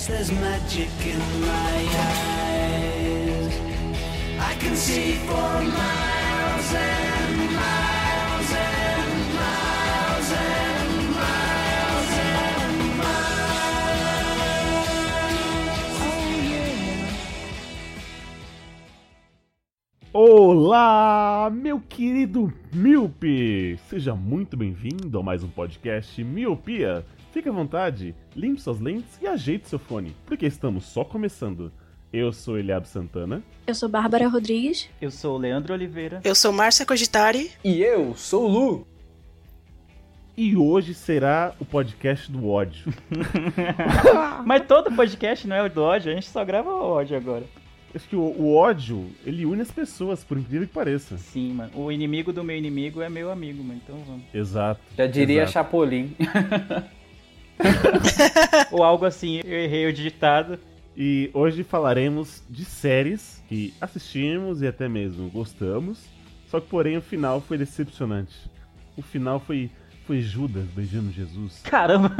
Cause there's magic in my eyes. I can see for miles and miles and miles and miles and Olá, meu querido Miope! Seja muito bem-vindo a mais um podcast Miopia. Fique à vontade, limpe suas lentes e ajeite seu fone, porque estamos só começando. Eu sou Eliab Santana. Eu sou Bárbara Rodrigues. Eu sou o Leandro Oliveira. Eu sou Márcia Cogitari. E eu sou o Lu. E hoje será o podcast do ódio. Mas todo podcast não é o do ódio, a gente só grava o ódio agora. Acho que o, o ódio, ele une as pessoas, por incrível que pareça. Sim, mano. O inimigo do meu inimigo é meu amigo, mano. Então vamos. Exato. Já diria exato. Chapolin. Ou algo assim, eu errei o digitado. E hoje falaremos de séries que assistimos e até mesmo gostamos. Só que, porém, o final foi decepcionante. O final foi, foi Judas beijando Jesus. Caramba!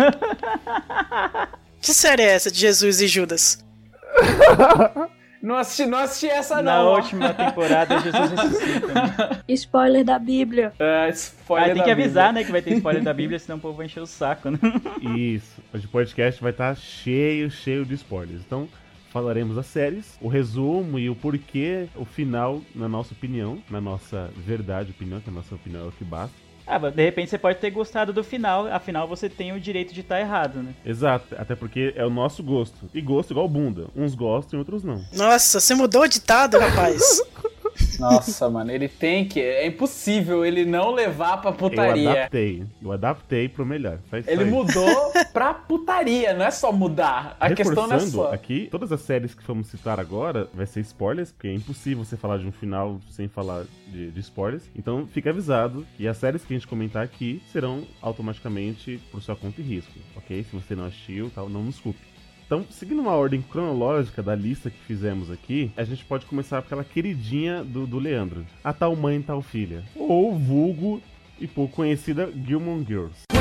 Que série é essa de Jesus e Judas? Não assisti, não assisti essa Na não. ó. última temporada, Jesus ressuscita. mano. Spoiler da Bíblia. É, spoiler Ah, tem da que avisar, Bíblia. né, que vai ter spoiler da Bíblia, senão o povo vai encher o saco, né? Isso. Hoje o podcast vai estar cheio, cheio de spoilers. Então, falaremos das séries, o resumo e o porquê, o final, na nossa opinião, na nossa verdade opinião, que a nossa opinião é o que basta. Ah, mas de repente você pode ter gostado do final, afinal você tem o direito de estar errado, né? Exato, até porque é o nosso gosto. E gosto igual bunda. Uns gostam e outros não. Nossa, você mudou o ditado, rapaz. Nossa, mano, ele tem que. É impossível ele não levar pra Eu putaria. adaptei. Eu adaptei pro melhor. Faz Ele isso. mudou pra putaria, não é só mudar. A questão não é só. aqui, todas as séries que vamos citar agora vai ser spoilers, porque é impossível você falar de um final sem falar de, de spoilers. Então fica avisado que as séries que a gente comentar aqui serão automaticamente por sua conta e risco, ok? Se você não assistiu, tal, não nos culpe. Então, seguindo uma ordem cronológica da lista que fizemos aqui, a gente pode começar pela queridinha do, do Leandro, a tal mãe, tal filha, ou vulgo e pouco conhecida Gilmore Girls.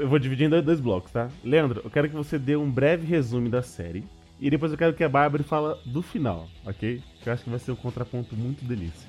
Eu vou dividir em dois- dois blocos, tá? Leandro, eu quero que você dê um breve resumo da série. E depois eu quero que a Bárbara fala do final, ok? Que eu acho que vai ser um contraponto muito delícia.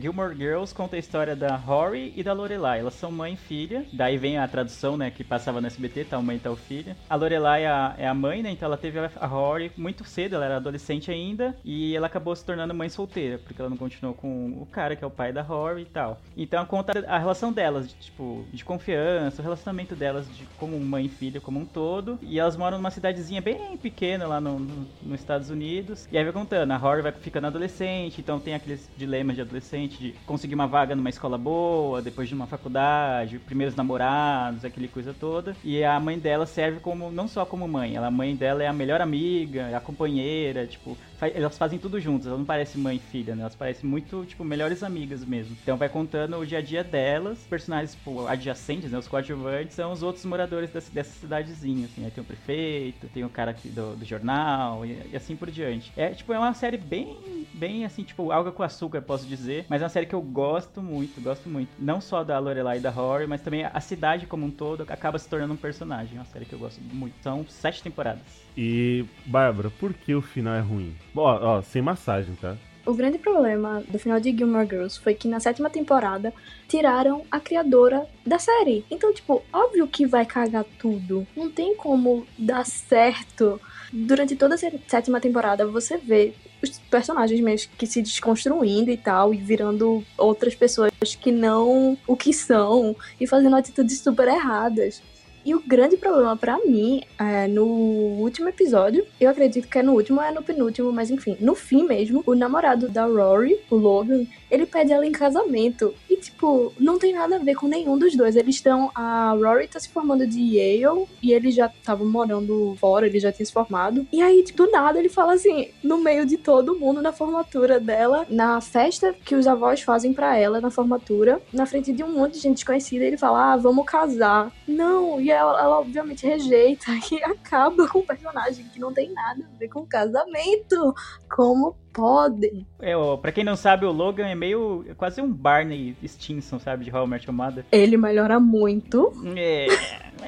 Gilmore Girls conta a história da Rory e da Lorelai. Elas são mãe e filha. Daí vem a tradução, né, que passava no SBT, tal mãe, tal filha. A Lorelai é a, é a mãe, né, então ela teve a, a Rory muito cedo, ela era adolescente ainda. E ela acabou se tornando mãe solteira, porque ela não continuou com o cara, que é o pai da Rory e tal. Então conta a relação delas, de, tipo, de confiança, o relacionamento delas de, como mãe e filha como um todo. E elas moram numa cidadezinha bem pequena lá no, no- nos Estados Unidos. E aí vai contando, a Rory vai ficando adolescente, então tem aqueles dilemas de adolescente, de conseguir uma vaga numa escola boa, depois de uma faculdade, primeiros namorados, aquele coisa toda. E a mãe dela serve como, não só como mãe, ela, a mãe dela é a melhor amiga, é a companheira, tipo, elas fazem tudo juntas, elas não parecem mãe e filha, né? Elas parecem muito, tipo, melhores amigas mesmo. Então vai contando o dia a dia delas, personagens, tipo, adjacentes, né? Os coadjuvantes são os outros moradores dessa, dessa cidadezinha, assim. Tem o prefeito, tem o cara aqui do, do jornal e, e assim por diante. É, tipo, é uma série bem, bem, assim, tipo, alga com açúcar, posso dizer. Mas é uma série que eu gosto muito, gosto muito. Não só da Lorelai e da Rory, mas também a cidade como um todo acaba se tornando um personagem. É uma série que eu gosto muito. São sete temporadas. E, Bárbara, por que o final é ruim? Ó, ó, sem massagem, tá? O grande problema do final de Gilmore Girls foi que na sétima temporada tiraram a criadora da série. Então, tipo, óbvio que vai cagar tudo. Não tem como dar certo durante toda a sé- sétima temporada você vê os personagens mesmo que se desconstruindo e tal, e virando outras pessoas que não o que são, e fazendo atitudes super erradas. E o grande problema pra mim é no último episódio, eu acredito que é no último é no penúltimo, mas enfim, no fim mesmo, o namorado da Rory, o Logan, ele pede ela em casamento. Tipo, não tem nada a ver com nenhum dos dois. Eles estão. A Rory tá se formando de Yale e ele já tava morando fora, ele já tinha se formado. E aí, tipo, do nada, ele fala assim, no meio de todo mundo, na formatura dela, na festa que os avós fazem pra ela, na formatura, na frente de um monte de gente desconhecida, ele fala, ah, vamos casar. Não, e ela, ela obviamente rejeita e acaba com um personagem que não tem nada a ver com casamento. Como podem? É, ó, pra quem não sabe, o Logan é meio. é quase um Barney Stinson, sabe? De How I Met Your Mother. Ele melhora muito. É,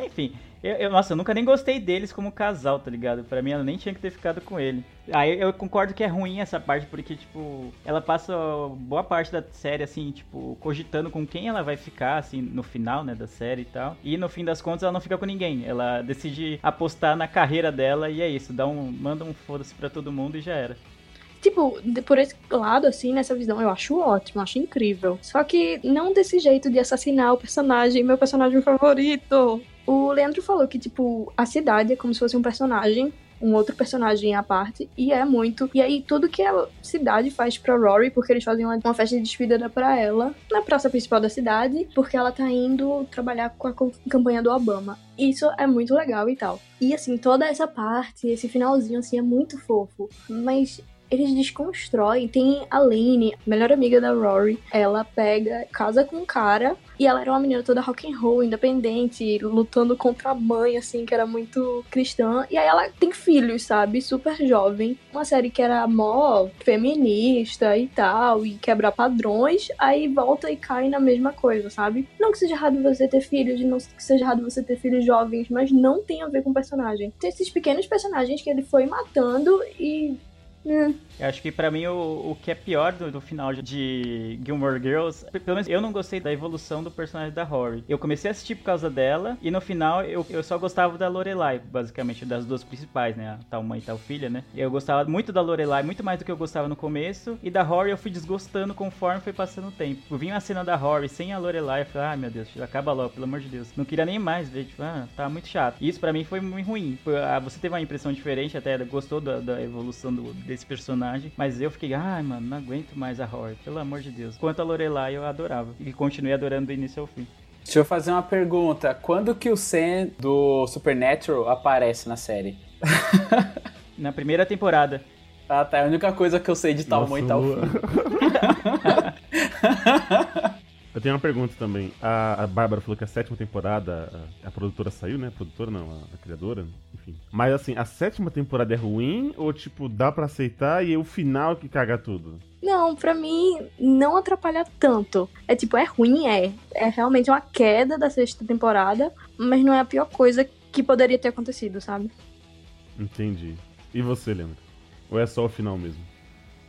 enfim. Eu, eu- nossa, eu nunca nem gostei deles como casal, tá ligado? Pra mim, ela nem tinha que ter ficado com ele. Aí eu concordo que é ruim essa parte, porque, tipo, ela passa boa parte da série, assim, tipo, cogitando com quem ela vai ficar, assim, no final, né, da série e tal. E no fim das contas, ela não fica com ninguém. Ela decide apostar na carreira dela e é isso. Dá um, manda um foda-se pra todo mundo e já era. Tipo, por esse lado, assim, nessa visão, eu acho ótimo, acho incrível. Só que não desse jeito de assassinar o personagem, meu personagem favorito. O Leandro falou que, tipo, a cidade é como se fosse um personagem, um outro personagem à parte, e é muito. E aí, tudo que a cidade faz pra Rory, porque eles fazem uma, uma festa de despedida pra ela, na praça principal da cidade, porque ela tá indo trabalhar com a campanha do Obama. Isso é muito legal e tal. E assim, toda essa parte, esse finalzinho, assim, é muito fofo. Mas eles desconstroem. Tem a Lane, melhor amiga da Rory. Ela pega, casa com um cara. E ela era uma menina toda rock and roll, independente, lutando contra a mãe, assim, que era muito cristã. E aí ela tem filhos, sabe? Super jovem. Uma série que era mó feminista e tal, e quebrar padrões. Aí volta e cai na mesma coisa, sabe? Não que seja errado você ter filhos, não que seja errado você ter filhos jovens, mas não tem a ver com o personagem. Tem esses pequenos personagens que ele foi matando e. hum, Eu acho que pra mim o, o que é pior do, do final de Gilmore Girls, pelo menos eu não gostei da evolução do personagem da Rory. Eu comecei a assistir por causa dela e no final eu, eu só gostava da Lorelai, basicamente das duas principais, né, a tal mãe e tal filha, né. Eu gostava muito da Lorelai, muito mais do que eu gostava no começo, e da Rory eu fui desgostando conforme foi passando o tempo. Eu vi uma cena da Rory sem a Lorelai, eu falei, ah, meu Deus, acaba logo, pelo amor de Deus. Não queria nem mais ver, tipo, ah, tá muito chato. E isso pra mim foi muito ruim. Ah, você teve uma impressão diferente, até gostou da, da evolução do- desse personagem, mas eu fiquei, ai, mano, não aguento mais a Rory, pelo amor de Deus. Quanto a Lorelai, eu adorava. E continuei adorando do início ao fim. Deixa eu fazer uma pergunta. Quando que o Sam do Supernatural aparece na série? Na primeira temporada. Ah, tá. É a única coisa que eu sei de tal Nossa, mãe e tal filho. Eu tenho uma pergunta também. A, a Bárbara falou que a sétima temporada, a, a produtora saiu, né? A produtora não, a, a criadora, enfim. Mas assim, a sétima temporada é ruim ou tipo, dá pra aceitar e é o final que caga tudo? Não, pra mim não atrapalha tanto. É tipo, é ruim, é. É realmente uma queda da sexta temporada, mas não é a pior coisa que poderia ter acontecido, sabe? Entendi. E você, Leandro? Ou é só o final mesmo?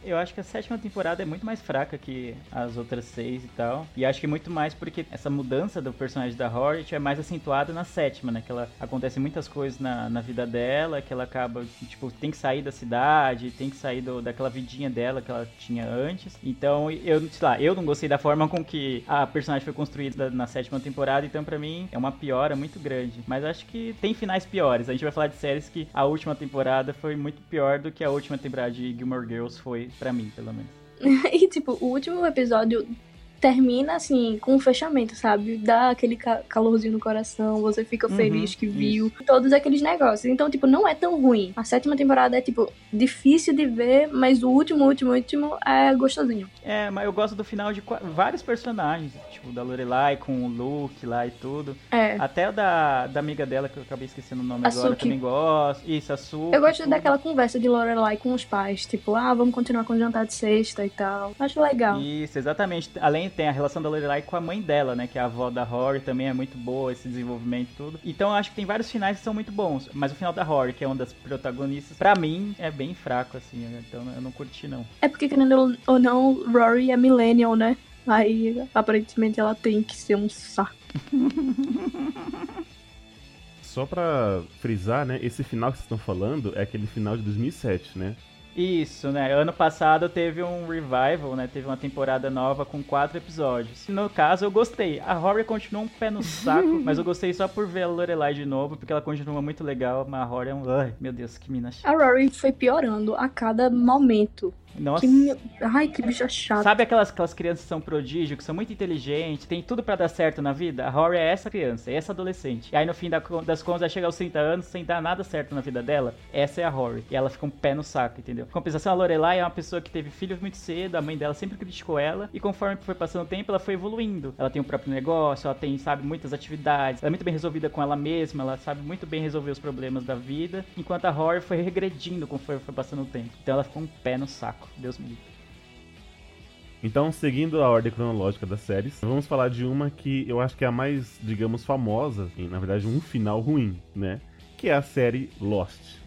Eu acho que a sétima temporada é muito mais fraca que as outras seis e tal. E acho que muito mais porque essa mudança do personagem da Hornet é mais acentuada na sétima, né? Que ela acontece muitas coisas na, na vida dela, que ela acaba, tipo, tem que sair da cidade, tem que sair do, daquela vidinha dela que ela tinha antes. Então, eu, sei lá, eu não gostei da forma com que a personagem foi construída na sétima temporada, então pra mim é uma piora muito grande. Mas acho que tem finais piores. A gente vai falar de séries que a última temporada foi muito pior do que a última temporada de Gilmore Girls foi pra mim, pelo menos. e tipo, o último episódio termina assim, com um fechamento, sabe? Dá aquele ca- calorzinho no coração, você fica Uhum, feliz que viu, todos aqueles negócios. Então, tipo, não é tão ruim. A sétima temporada é, tipo, difícil de ver, mas o último, último, último é gostosinho. É, mas eu gosto do final de vários personagens, tipo da Lorelai com o Luke lá e tudo. É. Até o da, da amiga dela, que eu acabei esquecendo o nome A agora, eu Suki. também gosto. Isso, a Su. Eu gosto daquela conversa de Lorelai com os pais, tipo, ah, vamos continuar com o jantar de sexta e tal. Acho legal. Isso, exatamente. Além tem a relação da Lorelai com a mãe dela, né? Que é a avó da Rory, também é muito boa esse desenvolvimento e tudo. Então eu acho que tem vários finais que são muito bons. Mas o final da Rory, que é uma das protagonistas, pra mim é bem fraco, assim. né? Então eu não curti, não. É porque, querendo ou não, Rory é millennial, né? Aí, aparentemente, ela tem que ser um saco. Só pra frisar, né? Esse final que vocês estão falando é aquele final de 2007, né? Isso, né? Ano passado teve um revival, né? Teve uma temporada nova com quatro episódios. No caso, eu gostei. A Rory continua um pé no saco, mas eu gostei só por ver a Lorelai de novo, porque ela continua muito legal, mas a Rory é um... Ai, meu Deus, que mina. A Rory foi piorando a cada momento. Nossa. Que... Ai, que bicha chata. Sabe aquelas, aquelas crianças que são prodígio, que são muito inteligentes, tem tudo pra dar certo na vida? A Rory é essa criança, é essa adolescente. E aí no fim da das contas, ela chega aos 30 anos sem dar nada certo na vida dela. Essa é a Rory. E ela fica um pé no saco, entendeu? Compensação, a Lorelai é uma pessoa que teve filhos muito cedo, a mãe dela sempre criticou ela. E conforme foi passando o tempo, ela foi evoluindo. Ela tem o próprio negócio, ela tem, sabe, muitas atividades. Ela é muito bem resolvida com ela mesma, ela sabe muito bem resolver os problemas da vida. Enquanto a Rory foi regredindo conforme foi passando o tempo. Então ela ficou um pé no saco. Deus me livre. Então, seguindo a ordem cronológica das séries, vamos falar de uma que eu acho que é a mais, digamos, famosa, e na verdade um final ruim, né? Que é a série Lost.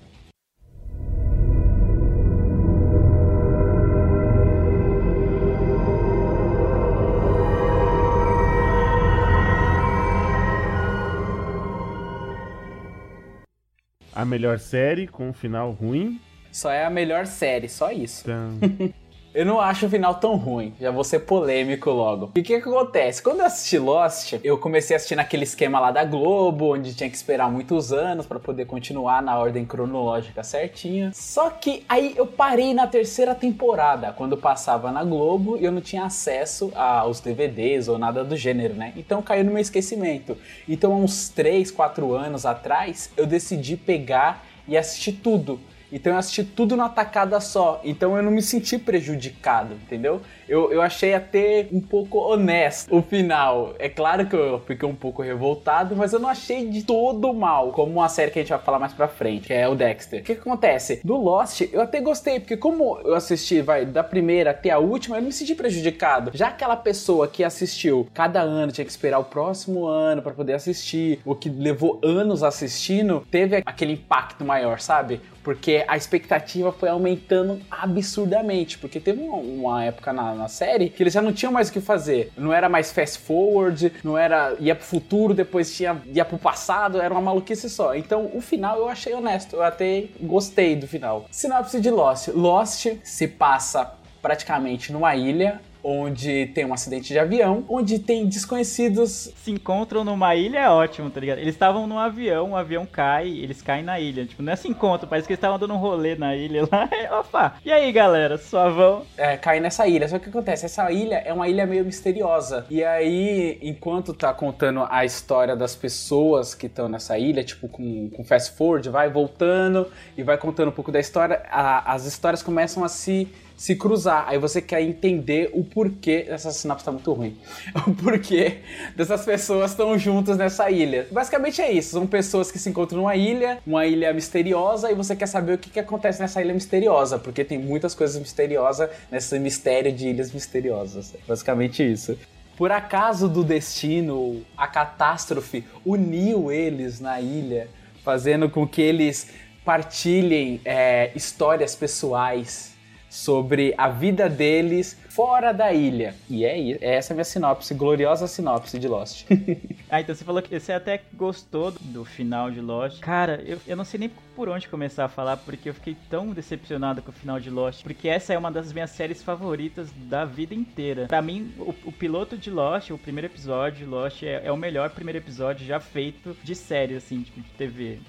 A melhor série com um final ruim. Só é a melhor série, só isso. Então, Eu não acho o final tão ruim. Já vou ser polêmico logo. E o que, que acontece? Quando eu assisti Lost, eu comecei a assistir naquele esquema lá da Globo, onde tinha que esperar muitos anos pra poder continuar na ordem cronológica certinha. Só que aí eu parei na terceira temporada, quando passava na Globo e eu não tinha acesso aos DVDs ou nada do gênero, né? Então caiu no meu esquecimento. Então, há uns 3, 4 anos atrás, eu decidi pegar e assistir tudo. Então eu assisti tudo numa tacada só. Então eu não me senti prejudicado, entendeu? Eu, eu achei até um pouco honesto o final. É claro que eu fiquei um pouco revoltado, mas eu não achei de todo mal. Como uma série que a gente vai falar mais pra frente, que é o Dexter. O que, que acontece? Do Lost, eu até gostei, porque como eu assisti, vai, da primeira até a última, eu não me senti prejudicado. Já aquela pessoa que assistiu cada ano, tinha que esperar o próximo ano pra poder assistir, ou que levou anos assistindo, teve aquele impacto maior, sabe? Porque a expectativa foi aumentando absurdamente. Porque teve uma, uma época na, na série que eles já não tinham mais o que fazer. Não era mais fast forward, não era. ia pro futuro, depois tinha, ia pro passado, era uma maluquice só. Então o final eu achei honesto. Eu até gostei do final. Sinopse de Lost: Lost se passa praticamente numa ilha onde tem um acidente de avião, onde tem desconhecidos. Se encontram numa ilha é ótimo, tá ligado? Eles estavam num avião, o avião cai, eles caem na ilha. Tipo, não é se encontro, parece que eles estavam dando um rolê na ilha lá. Opa! E aí, galera, suavão? É, cair nessa ilha. Só que o que acontece? Essa ilha é uma ilha meio misteriosa. E aí, enquanto tá contando a história das pessoas que estão nessa ilha, tipo com, com fast forward, vai voltando e vai contando um pouco da história, a- as histórias começam a se se cruzar. Aí você quer entender o porquê. Essa sinapse tá muito ruim. O porquê dessas pessoas estão juntas nessa ilha. Basicamente é isso. São pessoas que se encontram numa ilha, uma ilha misteriosa, e você quer saber o que, que acontece nessa ilha misteriosa. Porque tem muitas coisas misteriosas nesse mistério de ilhas misteriosas. Basicamente isso. Por acaso do destino, a catástrofe uniu eles na ilha, fazendo com que eles partilhem é, histórias pessoais sobre a vida deles fora da ilha. E é, i- é essa minha sinopse, gloriosa sinopse de Lost. Ah, então você falou que você até gostou do final de Lost. Cara, eu, eu não sei nem por onde começar a falar, porque eu fiquei tão decepcionado com o final de Lost. Porque essa é uma das minhas séries favoritas da vida inteira. Pra mim, o, o piloto de Lost, o primeiro episódio de Lost, é, é o melhor primeiro episódio já feito de série, assim, tipo, de TV.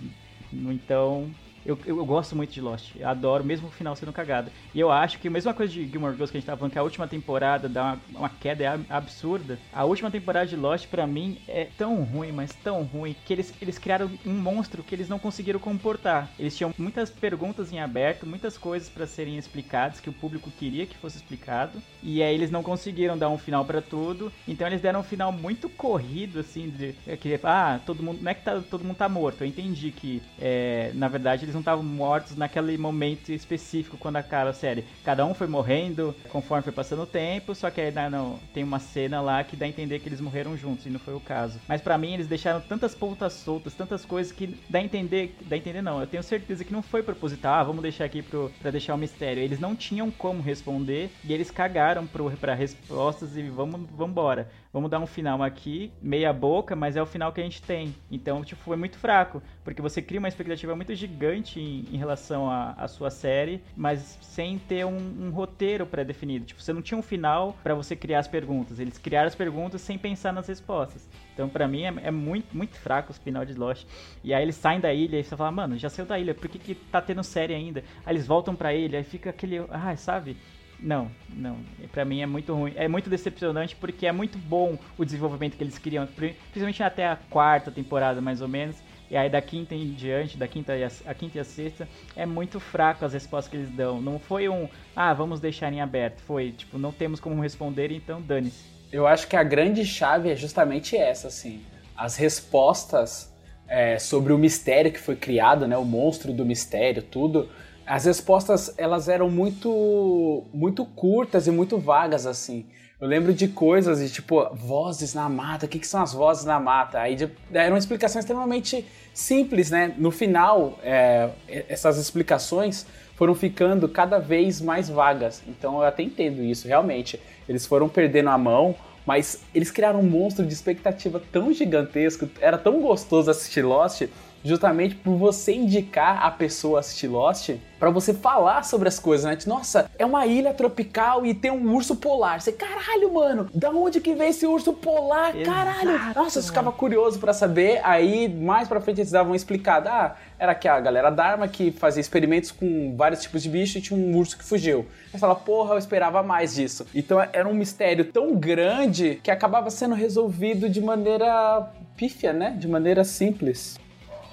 Então, eu, eu, eu gosto muito de Lost. Eu adoro, mesmo o final sendo cagado. E eu acho que a mesma coisa de Gilmore Girls que a gente tava falando, que a última temporada dá uma, uma queda é ab- absurda. A última temporada de Lost, pra mim, é tão ruim, mas tão ruim, que eles, eles criaram um monstro que eles não conseguiram comportar. Eles tinham muitas perguntas em aberto, muitas coisas pra serem explicadas, que o público queria que fosse explicado. E aí eles não conseguiram dar um final pra tudo. Então eles deram um final muito corrido, assim, de é que, ah, todo mundo. Não é que tá- todo mundo tá morto. Eu entendi que, é, na verdade, eles não estavam mortos naquele momento específico quando acaba a série. Cada um foi morrendo conforme foi passando o tempo, só que aí né, não, tem uma cena lá que dá a entender que eles morreram juntos, e não foi o caso. Mas pra mim eles deixaram tantas pontas soltas, tantas coisas que dá a entender, dá a entender não, eu tenho certeza que não foi proposital, ah, vamos deixar aqui pro, pra deixar o mistério. Eles não tinham como responder e eles cagaram pro, pra respostas e vamos embora. Vamos dar um final aqui, meia boca, mas é o final que a gente tem. Então, tipo, foi muito fraco, porque você cria uma expectativa muito gigante em, em relação à sua série, mas sem ter um, um roteiro pré-definido. Tipo, você não tinha um final pra você criar as perguntas. Eles criaram as perguntas sem pensar nas respostas. Então, pra mim, é, é muito, muito fraco o final de Lost. E aí eles saem da ilha e você fala, mano, já saiu da ilha, por que, que tá tendo série ainda? Aí eles voltam pra ilha, aí fica aquele. Ah, sabe? Não, não. Pra mim é muito ruim. É muito decepcionante porque é muito bom o desenvolvimento que eles pri- Principalmente até a quarta temporada, mais ou menos. E aí da quinta em diante, da quinta e a, a quinta e a sexta, é muito fraco as respostas que eles dão. Não foi um, ah, vamos deixar em aberto. Foi, tipo, não temos como responder, então dane-se. Eu acho que a grande chave é justamente essa, assim. As respostas é, sobre o mistério que foi criado, né? O monstro do mistério, tudo. As respostas, elas eram muito, muito curtas e muito vagas, assim. Eu lembro de coisas de tipo, vozes na mata, o que, que são as vozes na mata? Aí de, era uma explicação extremamente simples, né? No final, é, essas explicações foram ficando cada vez mais vagas. Então eu até entendo isso, realmente. Eles foram perdendo a mão, mas eles criaram um monstro de expectativa tão gigantesco, era tão gostoso assistir Lost, justamente por você indicar a pessoa a assistir Lost, pra você falar sobre as coisas, né? Tipo, Nossa, é uma ilha tropical e tem um urso polar. Você, caralho, mano, da onde que vem esse urso polar? Caralho! Exato, Nossa, eu ficava curioso pra saber. Aí, mais pra frente, eles davam uma explicada. Ah, era que a galera Dharma que fazia experimentos com vários tipos de bicho e tinha um urso que fugiu. Aí fala, porra, eu esperava mais disso. Então era um mistério tão grande que acabava sendo resolvido de maneira pífia, né? De maneira simples.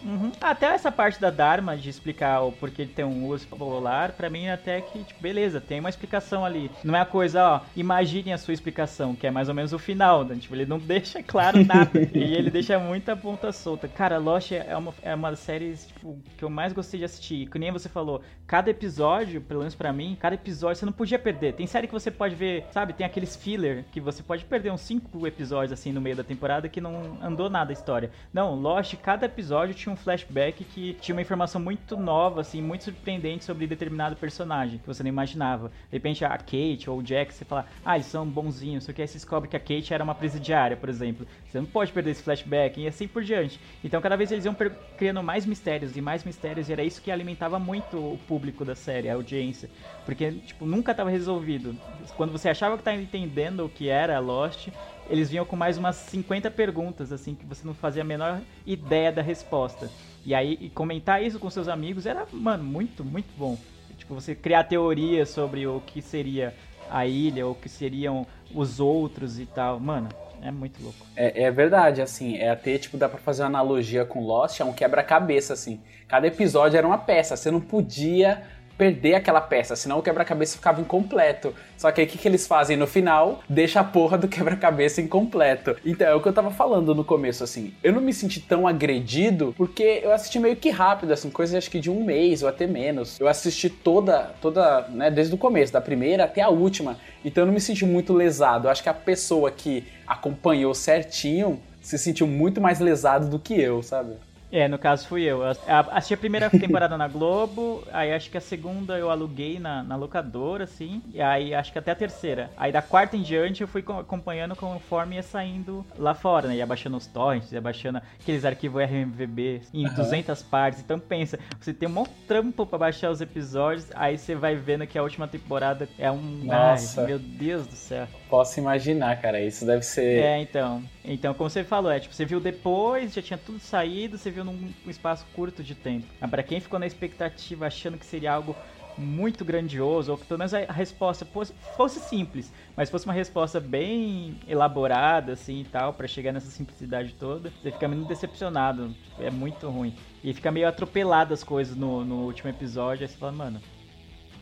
Uhum. Até essa parte da Dharma de explicar o porquê ele tem um urso polar, pra mim até que, tipo, beleza, tem uma explicação ali. Não é a coisa, ó, imagine a sua explicação, que é mais ou menos o final, né? Tipo, ele não deixa claro nada. e ele deixa muita ponta solta. Cara, Lost é uma, é uma das séries, tipo, que eu mais gostei de assistir. Que nem você falou, cada episódio, pelo menos pra mim, cada episódio você não podia perder. Tem série que você pode ver, sabe, tem aqueles filler que você pode perder uns cinco episódios assim no meio da temporada que não andou nada a história. Não, Lost, cada episódio tinha um flashback que tinha uma informação muito nova, assim, muito surpreendente sobre determinado personagem que você não imaginava. De repente a Kate ou o Jack, você fala, ah, eles são bonzinhos, só que aí você descobre que a Kate era uma presidiária, por exemplo. Você não pode perder esse flashback e assim por diante. Então cada vez eles iam criando mais mistérios e mais mistérios e era isso que alimentava muito o público da série, a audiência. Porque, tipo, nunca estava resolvido. Quando você achava que estava entendendo o que era Lost, eles vinham com mais umas 50 perguntas, assim, que você não fazia a menor ideia da resposta. E aí, e comentar isso com seus amigos era, mano, muito, muito bom. Tipo, você criar teorias sobre o que seria a ilha, ou o que seriam os outros e tal. Mano, é muito louco. É, é verdade, assim, é até, tipo, dá pra fazer uma analogia com Lost, é um quebra-cabeça, assim. Cada episódio era uma peça, você não podia perder aquela peça, senão o quebra-cabeça ficava incompleto. Só que aí o que, que eles fazem no final? Deixa a porra do quebra-cabeça incompleto. Então, é o que eu tava falando no começo, assim. Eu não me senti tão agredido porque eu assisti meio que rápido, assim, coisa acho que de um mês ou até menos. Eu assisti toda, toda, né, desde o começo, da primeira até a última. Então eu não me senti muito lesado. Eu acho que a pessoa que acompanhou certinho se sentiu muito mais lesado do que eu, sabe? É, no caso fui eu. Eu assisti a primeira temporada na Globo, aí acho que a segunda eu aluguei na, na locadora, assim, e aí acho que até a terceira. Aí da quarta em diante eu fui co- acompanhando conforme ia saindo lá fora, né? Ia baixando os torrents, ia baixando aqueles arquivos RMVB em 200 partes. Então pensa, você tem um monte de trampo pra baixar os episódios, aí você vai vendo que a última temporada é um... Nossa. Ai, meu Deus do céu. Posso imaginar, cara. Isso deve ser. É, então. Então, como você falou, é tipo, você viu depois, já tinha tudo saído, você viu num um espaço curto de tempo. Mas pra quem ficou na expectativa achando que seria algo muito grandioso, ou que pelo menos a resposta fosse, fosse simples, mas fosse uma resposta bem elaborada, assim e tal, pra chegar nessa simplicidade toda, você fica muito decepcionado. É muito ruim. E fica meio atropelado as coisas no, no último episódio, aí você fala, mano,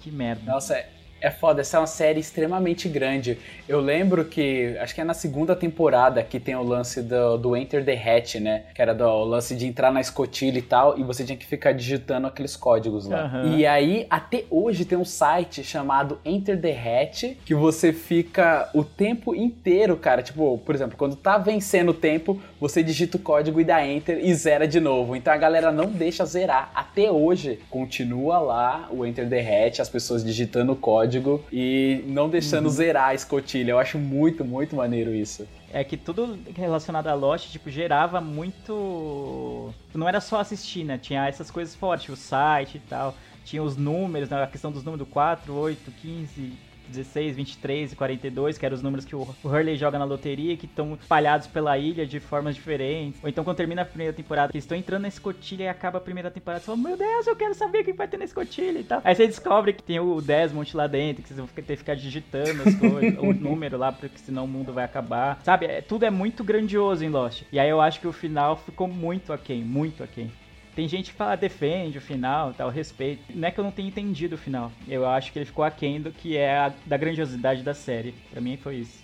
que merda. Nossa, é, É foda, essa é uma série extremamente grande. Eu lembro que, acho que é na segunda temporada que tem o lance do, do Enter the Hatch, né? Que era do o lance de entrar na escotilha e tal, e você tinha que ficar digitando aqueles códigos lá. Aham. E aí, até hoje, tem um site chamado Enter the Hatch, que você fica o tempo inteiro, cara. Tipo, por exemplo, quando tá vencendo o tempo, você digita o código e dá Enter e zera de novo. Então a galera não deixa zerar. Até hoje, continua lá o Enter the Hatch, as pessoas digitando o código e não deixando zerar a escotilha. Eu acho muito, muito maneiro isso. É que tudo relacionado a Lost, tipo, gerava muito. Não era só assistir, né? Tinha essas coisas fortes, o site e tal. Tinha os números, né? a questão dos números do 4, 8, 15, 16, 23 e 42, que eram os números que o Hurley joga na loteria, que estão espalhados pela ilha de formas diferentes. Ou então, quando termina a primeira temporada, que estão entrando na escotilha e acaba a primeira temporada, você fala, meu Deus, eu quero saber o que vai ter na escotilha e tal. Aí você descobre que tem o Desmond lá dentro, que vocês vão ter que ficar digitando as coisas, o número lá, porque senão o mundo vai acabar. Sabe, é- tudo é muito grandioso em Lost. E aí eu acho que o final ficou muito aquém, muito aquém. Tem gente que fala, defende o final, tal, respeito. Não é que eu não tenha entendido o final. Eu acho que ele ficou aquém do que é a, da grandiosidade da série. Pra mim foi isso.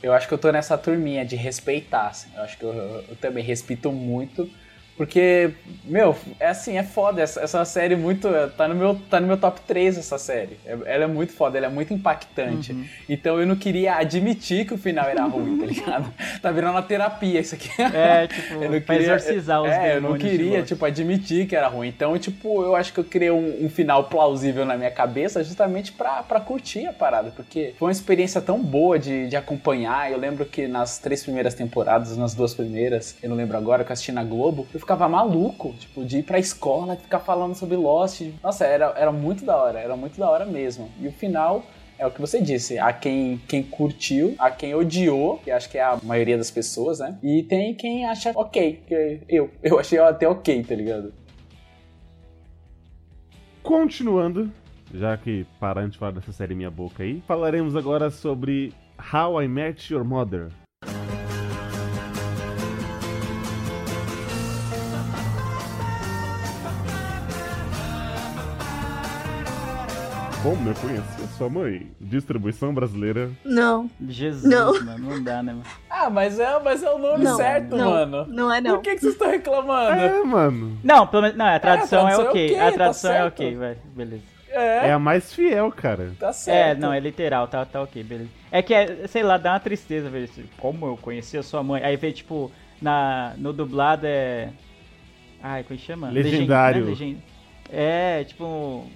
Eu acho que eu tô nessa turminha de respeitar, assim. Eu acho que eu, eu- eu também respeito muito. Porque, meu, é assim, é foda. Essa, essa série muito. Tá no, meu, tá no meu top 3 essa série. É- Ela é muito foda, ela é muito impactante. Então eu não queria admitir que o final era ruim, tá ligado? Tá virando uma terapia isso aqui. É, tipo, Eu não pra queria- exorcizar os É, eu não queria, tipo, admitir que era ruim. Então, tipo, eu acho que eu criei um, um final plausível na minha cabeça justamente pra, pra curtir a parada. Porque foi uma experiência tão boa de, de acompanhar. Eu lembro que nas três primeiras temporadas, nas duas primeiras, eu não lembro agora, que eu assisti na Globo, eu ficava maluco, tipo, de ir pra escola, ficar falando sobre Lost. Nossa, era, era muito da hora, era muito da hora mesmo. E o final é o que você disse, há quem, quem curtiu, há quem odiou, que acho que é a maioria das pessoas, né? E tem quem acha ok, que eu, eu achei até ok, tá ligado? Continuando, já que parando de falar dessa série Minha Boca aí, falaremos agora sobre How I Met Your Mother. Como eu conheci a sua mãe? Distribuição brasileira. Não, Jesus, Não. mano, não dá, né, mano? Ah, mas é, mas é o nome não. certo, não, mano. Não é não. Por que, que vocês estão reclamando? É, mano. Não, pelo menos. Não, a tradução, tradução é é ok. ok, a tá tradução é certo. ok, vai. Beleza. É, É a mais fiel, cara. tá É, certo. não, é literal, tá, tá ok, beleza. É que, é, sei lá, dá uma tristeza ver isso. Como eu conheci a sua mãe. Aí vê, tipo, na, no dublado é. Ai, como é que chama? Legendário. Legend- né? Legend- É, tipo.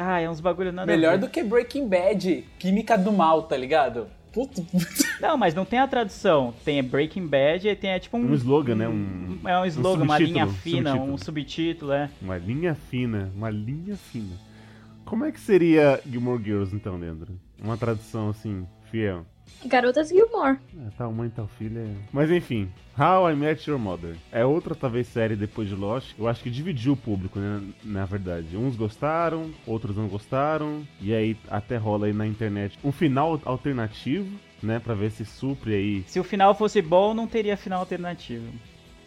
Ah, é uns bagulho nada a Melhor do que Breaking Bad, Química do Mal, tá ligado? Puta. Não, mas não tem a tradução. Tem Breaking Bad e tem é, tipo um. Um slogan, né? Um, É um slogan, uma linha fina, subtítulo. um subtítulo, é. uma linha fina. Uma linha fina. Como é que seria Gilmore Girls, então, Leandro? Uma tradução, assim, fiel. Garotas Gilmore. É, tal mãe, tal filha. Mas enfim, How I Met Your Mother. É outra, talvez, série depois de Lost. Eu acho que dividiu o público, né? Na verdade. Uns gostaram, outros não gostaram. E aí até rola aí na internet um final alternativo, né? Pra ver se supre aí. Se o final fosse bom, não teria final alternativo.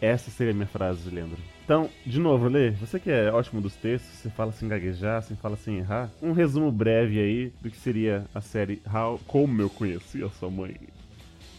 Essa seria a minha frase, Leandro. Então, de novo, Lê, você que é ótimo dos textos, você fala sem gaguejar, você fala sem errar. Um resumo breve aí do que seria a série How Como Eu Conheci a Sua Mãe.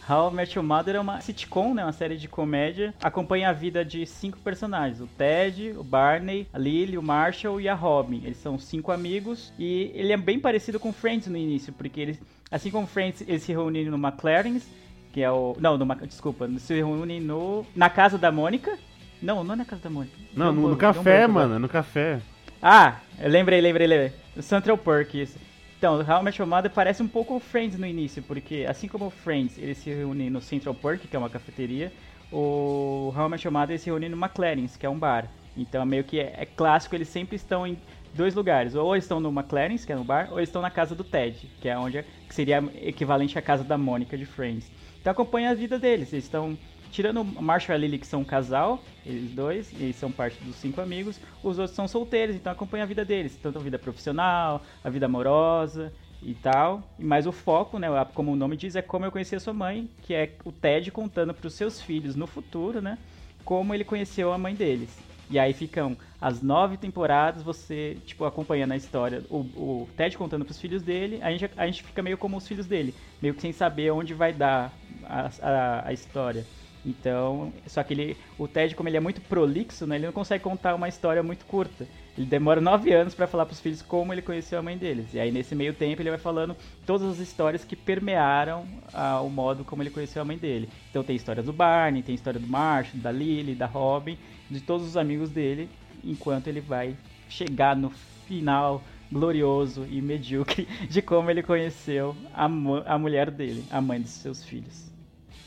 How I Met Your Mother é uma sitcom, né, uma série de comédia. Acompanha a vida de cinco personagens: o Ted, o Barney, a Lily, o Marshall e a Robin. Eles são cinco amigos e ele é bem parecido com Friends no início, porque eles, assim como Friends, eles se reúnem no McLaren's, que é o, não, no, desculpa, se reúnem no na casa da Mônica. Não, não é na casa da Mônica. Não, um no, no deu um café, branco agora. mano, no café. Ah, eu lembrei, lembrei, lembrei. O Central Perk, isso. Então, How I Met Your Mother parece um pouco o Friends no início, porque assim como o Friends, eles se reúnem no Central Perk, que é uma cafeteria, o How I Met Your Mother se reúne no McLaren's, que é um bar. Então, meio que é, é clássico, eles sempre estão em dois lugares. Ou eles estão no McLaren's, que é no bar, ou eles estão na casa do Ted, que é onde que seria equivalente à casa da Mônica de Friends. Então, acompanha a vida deles. Eles estão Tirando o Marshall e Lily, que são um casal, eles dois, e são parte dos cinco amigos, os outros são solteiros, então acompanha a vida deles, tanto a vida profissional, a vida amorosa e tal. Mas o foco, né, como o nome diz, é como eu conheci a sua mãe, que é o Ted contando para os seus filhos no futuro, né, como ele conheceu a mãe deles. E aí ficam as nove temporadas, você, tipo, acompanhando a história. O, o Ted contando pros filhos dele, a gente, a gente fica meio como os filhos dele, meio que sem saber onde vai dar a, a, história. Então, só que ele, o Ted, como ele é muito prolixo, né, ele não consegue contar uma história muito curta. Ele demora nove anos pra falar pros filhos como ele conheceu a mãe deles. E aí, nesse meio tempo, ele vai falando todas as histórias que permearam ah, o modo como ele conheceu a mãe dele. Então, tem história do Barney, tem história do Marshall, da Lily, da Robin, de todos os amigos dele, enquanto ele vai chegar no final glorioso e medíocre de como ele conheceu a, a mulher dele, a mãe dos seus filhos.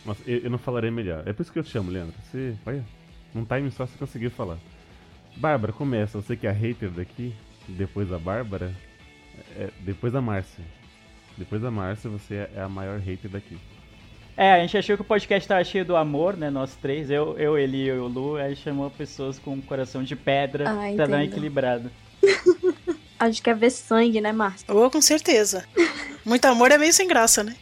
Nossa, eu, eu não falarei melhor. É por isso que eu te chamo, Leandro. Você, olha, num time só você conseguiu falar. Bárbara, começa. Você que é a hater daqui, depois da Bárbara, é, depois da Márcia. Depois da Márcia, você é- é a maior hater daqui. É, a gente achou que o podcast tava cheio do amor, né? Nós três, eu, eu Eli e eu, o Lu, aí chamou pessoas com um coração de pedra Ah, pra dar uma entendo. equilibrada. A gente quer ver sangue, né, Márcia? Ou com certeza. Muito amor é meio sem graça, né?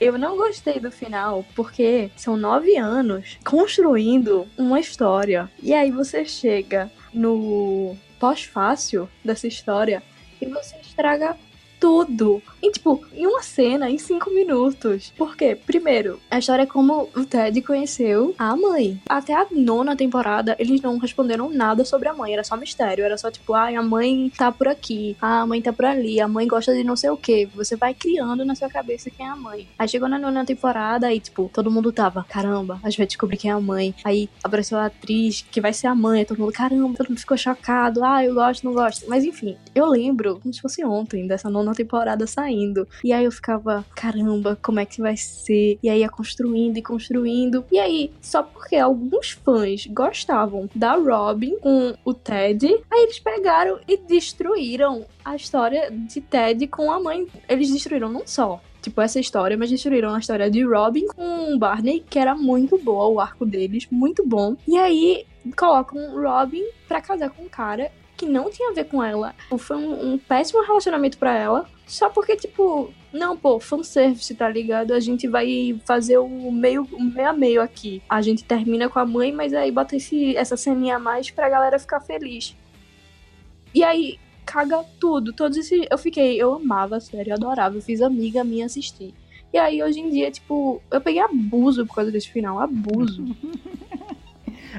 Eu não gostei do final porque são nove anos construindo uma história. E aí você chega no pós-fácil dessa história e você estraga tudo. E, tipo, em uma cena, em cinco minutos. Por quê? Primeiro, a história é como o Ted conheceu a mãe. Até a nona temporada, eles não responderam nada sobre a mãe. Era só mistério. Era só, tipo, ah, a mãe tá por aqui. A mãe tá por ali. A mãe gosta de não sei o quê. Você vai criando na sua cabeça quem é a mãe. Aí chegou na nona temporada e, tipo, todo mundo tava, caramba, a gente vai descobrir quem é a mãe. Aí apareceu a atriz que vai ser a mãe. Todo mundo, caramba, todo mundo ficou chocado. Ah, eu gosto, não gosto. Mas enfim, eu lembro, como se fosse ontem, dessa nona temporada saindo. E aí eu ficava, caramba, como é que vai ser? E aí ia construindo e construindo. E aí, só porque alguns fãs gostavam da Robin com o Ted, aí eles pegaram e destruíram a história de Ted com a mãe. Eles destruíram não só tipo, essa história, mas destruíram a história de Robin com Barney, que era muito boa, o arco deles, muito bom. E aí colocam Robin pra casar com um cara que não tinha a ver com ela. Foi um, um péssimo relacionamento pra ela. Só porque, tipo, não, pô, fanservice, tá ligado? A gente vai fazer o meio, o meio a meio aqui. A gente termina com a mãe, mas aí bota esse, essa ceninha a mais pra galera ficar feliz. E aí, caga tudo. Todos esses. Eu fiquei, eu amava a série, eu adorava. Eu fiz amiga minha assistir. E aí, hoje em dia, tipo, eu peguei abuso por causa desse final. Abuso.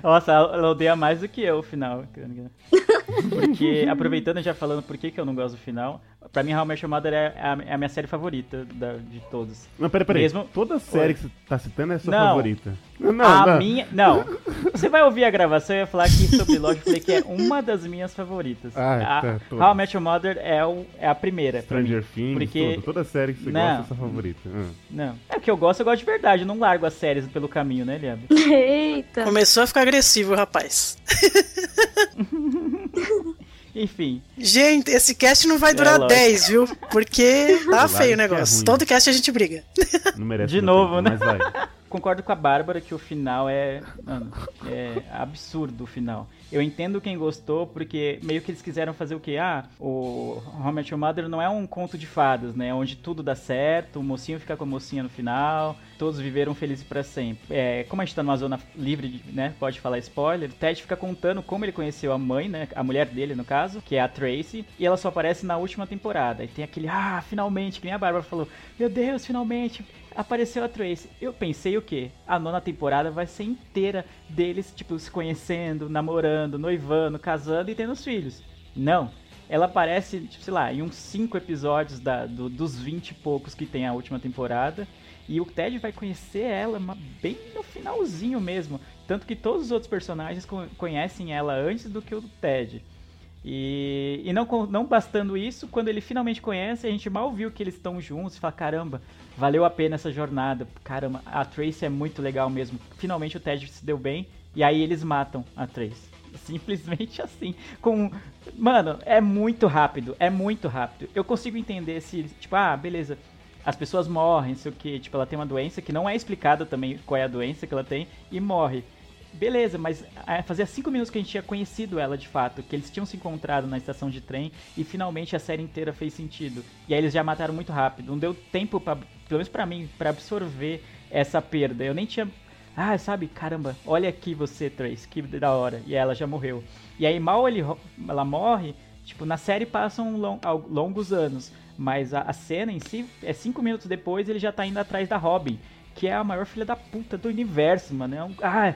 Nossa, ela odeia mais do que eu o final. Porque, aproveitando e já falando por que, que eu não gosto do final, pra mim, How I Met Your Mother é a, é a minha série favorita da- de todos. Não, peraí, peraí. Mesmo- Toda série Oi. que você tá citando é sua Não. favorita. Não, a não. minha. Não. Você vai ouvir a gravação e eu falar que sobre Lost, eu falei que é uma das minhas favoritas. Ah, a, tá. How I Met Your Mother é, o, é a primeira. Stranger Things, Porque- tudo. Toda série que você Não. gosta é sua favorita. Ah. Não. É porque eu gosto, eu gosto de verdade. Eu não largo as séries pelo caminho, né, Liab? Eita. Começou a ficar agressivo, rapaz. Enfim. Gente, esse cast não vai durar lógico. 10, viu? Porque tá Claro feio o é negócio. ruim. Todo cast a gente briga. Não merece De novo, tempo, né? Mas vai. Concordo com a Bárbara que o final é. Mano, é absurdo o final. Eu entendo quem gostou, porque meio que eles quiseram fazer o quê? Ah, o Met Your Mother não é um conto de fadas, né? Onde tudo dá certo, o mocinho fica com a mocinha no final, todos viveram felizes pra sempre. É, como a gente tá numa zona livre, né? Pode falar spoiler, o Ted fica contando como ele conheceu a mãe, né? A mulher dele, no caso, que é a Tracy, e ela só aparece na última temporada. E tem aquele, ah, finalmente, que nem a Bárbara falou, meu Deus, finalmente, apareceu a Tracy. Eu pensei o quê? A nona temporada vai ser inteira deles, tipo, se conhecendo, namorando, noivando, casando e tendo os filhos. Não. Ela aparece, tipo, sei lá, em uns 5 episódios da, do- dos 20 e poucos que tem a última temporada. E o Ted vai conhecer ela bem no finalzinho mesmo. Tanto que todos os outros personagens co- conhecem ela antes do que o Ted. E, e não, não bastando isso, quando ele finalmente conhece, a gente mal viu que eles estão juntos e fala: caramba, valeu a pena essa jornada. Caramba, a Tracy é muito legal mesmo. Finalmente o Ted se deu bem. E aí eles matam a Tracy. Simplesmente assim. Com. Mano, é muito rápido. É muito rápido. Eu consigo entender se. Tipo, ah, beleza. As pessoas morrem, sei o que. Tipo, ela tem uma doença que não é explicada também qual é a doença que ela tem. E morre. Beleza, mas ah, fazia cinco minutos que a gente tinha conhecido ela de fato, que eles tinham se encontrado na estação de trem e finalmente a série inteira fez sentido. E aí eles já mataram muito rápido, não deu tempo, pra, pelo menos pra mim, pra absorver essa perda. Eu nem tinha ah, sabe, caramba, olha aqui você, Trace, que da hora. E ela já morreu. E aí, mal ele, ela morre, tipo, na série passam lon- al- longos anos. Mas a, a cena em si, é cinco minutos depois, ele já tá indo atrás da Robin. Que é a maior filha da puta do universo, mano. É um, ah,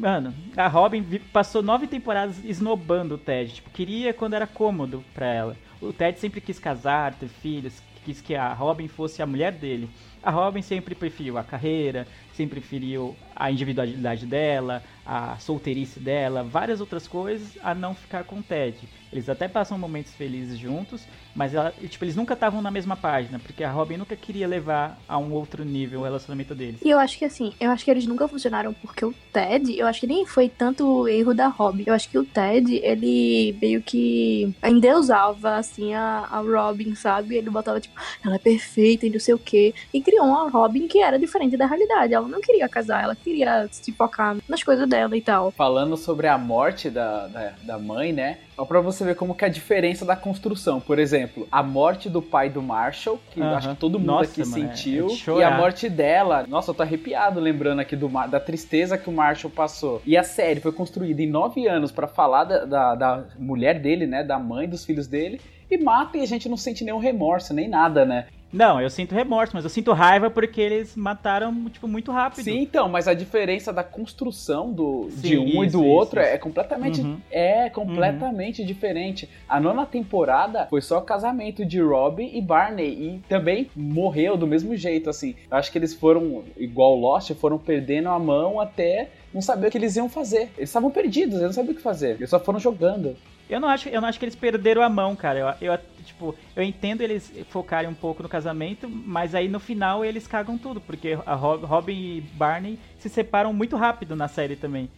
Mano, a Robin passou nove temporadas esnobando o Ted. Tipo, queria quando era cômodo pra ela. O Ted sempre quis casar, ter filhos, quis que a Robin fosse a mulher dele. A Robin sempre preferiu a carreira, sempre preferiu a individualidade dela, a solteirice dela, várias outras coisas, a não ficar com o Ted. Eles até passam momentos felizes juntos, mas ela, tipo, eles nunca estavam na mesma página, porque a Robin nunca queria levar a um outro nível o relacionamento deles. E eu acho que assim, eu acho que eles nunca funcionaram porque o Ted, eu acho que nem foi tanto o erro da Robin. Eu acho que o Ted, ele meio que endeusava, assim, a, a Robin, sabe? Ele botava, tipo, ela é perfeita e não sei o quê. E criou uma Robin que era diferente da realidade. Ela não queria casar, ela queria se focar nas coisas dela e tal. Falando sobre a morte da, da, da mãe, né? Só pra você ver como que é a diferença da construção. Por exemplo, a morte do pai do Marshall, que eu Aham. acho que todo mundo Nossa, aqui mano, é- sentiu. é e a morte dela, nossa, eu tô arrepiado lembrando aqui do, Mar- da tristeza que o Marshall passou. E a série foi construída em nove anos pra falar da, da, da mulher dele, né? Da mãe dos filhos dele. E mata e a gente não sente nenhum remorso, nem nada, né? Não, eu sinto remorso, mas eu sinto raiva porque eles mataram, tipo, muito rápido. Sim, então, mas a diferença da construção do, de Sim, um e isso, do isso, outro isso. é completamente Uhum. é completamente diferente. A nona temporada foi só o casamento de Robbie e Barney e também morreu do mesmo jeito, assim. Eu acho que eles foram igual Lost, foram perdendo a mão até não saber o que eles iam fazer. Eles estavam perdidos, eles não sabiam o que fazer. Eles só foram jogando. Eu não acho, eu não acho que eles perderam a mão, cara. Eu, eu, tipo, eu entendo eles focarem um pouco no casamento, mas aí no final eles cagam tudo, porque a Rob- Robin e Barney se separam muito rápido na série também.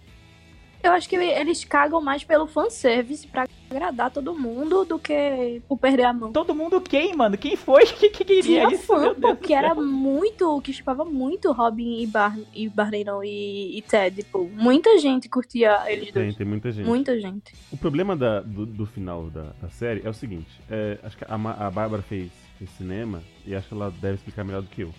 Eu acho que eles cagam mais pelo fanservice pra agradar todo mundo do que por perder a mão. Todo mundo quem, mano? Quem foi que, que queria Tinha isso? fã, Meu pô, Deus do que era muito, que chipava muito Robin e, Bar e Barney não, e, e Ted, pô. Muita gente curtia eles Tem, dois. tem muita gente. Muita gente. O problema da- do, do final da, da série é o seguinte: é, acho que a, a Bárbara fez, fez cinema e acho que ela deve explicar melhor do que eu.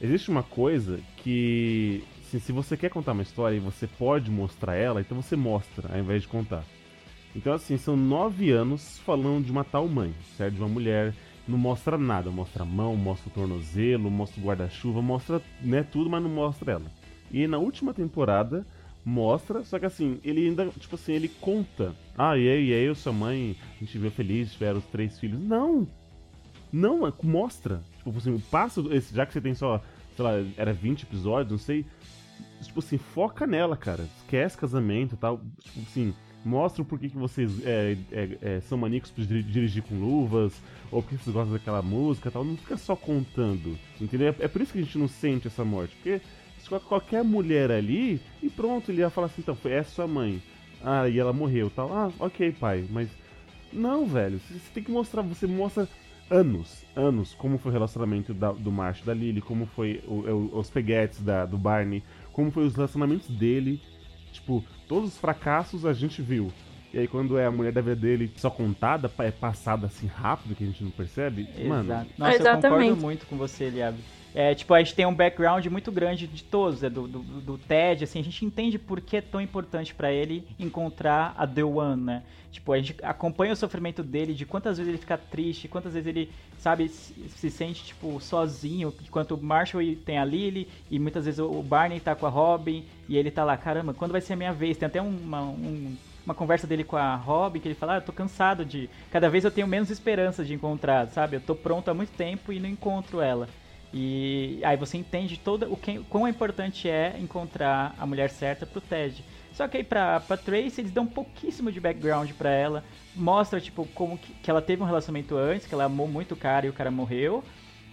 Existe uma coisa que, assim, se você quer contar uma história e você pode mostrar ela, então você mostra ao invés de contar. Então, assim, são nove anos falando de uma tal mãe, certo? De uma mulher. Não mostra nada, mostra a mão, mostra o tornozelo, mostra o guarda-chuva, mostra né, tudo, mas não mostra ela. E na última temporada, mostra, só que assim, ele ainda, tipo assim, ele conta. Ah, e aí, e aí, sua mãe, a gente viu feliz, tiveram os três filhos. Não! Não, mostra. Tipo assim, passa, já que você tem só, sei lá, era 20 episódios, não sei. Tipo assim, foca nela, cara. Esquece casamento e tal. Tipo assim, mostra o porquê que vocês é, é, é, são maníacos diri- dirigir com luvas, ou porque vocês gostam daquela música tal. Não fica só contando, entendeu? É, é por isso que a gente não sente essa morte, porque se qualquer mulher ali e pronto, ele ia falar assim, então, foi essa sua mãe. Ah, e ela morreu tal. Ah, ok, pai, mas. Não, velho, você tem que mostrar, você mostra anos, anos, como foi o relacionamento da- do Marsh da Lily, como foi o- o- os peguetes da, do Barney, como foi os relacionamentos dele. Tipo, todos os fracassos a gente viu. E aí quando é a mulher da vida dele só contada, é passada assim rápido que a gente não percebe, mano. Exato. Nossa, eu concordo Exatamente. muito com você, Liab. É, tipo, a gente tem um background muito grande de todos, é, do, do, do Ted, assim, a gente entende por que é tão importante pra ele encontrar a The One, né? Tipo, a gente acompanha o sofrimento dele, de quantas vezes ele fica triste, quantas vezes ele, sabe, se, se sente, tipo, sozinho, enquanto o Marshall tem a Lily, e muitas vezes o Barney tá com a Robin, e ele tá lá, caramba, quando vai ser a minha vez? Tem até uma, um, uma conversa dele com a Robin, que ele fala, ah, eu tô cansado de... Cada vez eu tenho menos esperança de encontrar, sabe? Eu tô pronto há muito tempo e não encontro ela. E aí você entende todo o que, quão importante é encontrar a mulher certa pro Ted. Só que aí pra, pra Tracy eles dão pouquíssimo de background pra ela. Mostra, tipo, como que, que ela teve um relacionamento antes, que ela amou muito o cara e o cara morreu.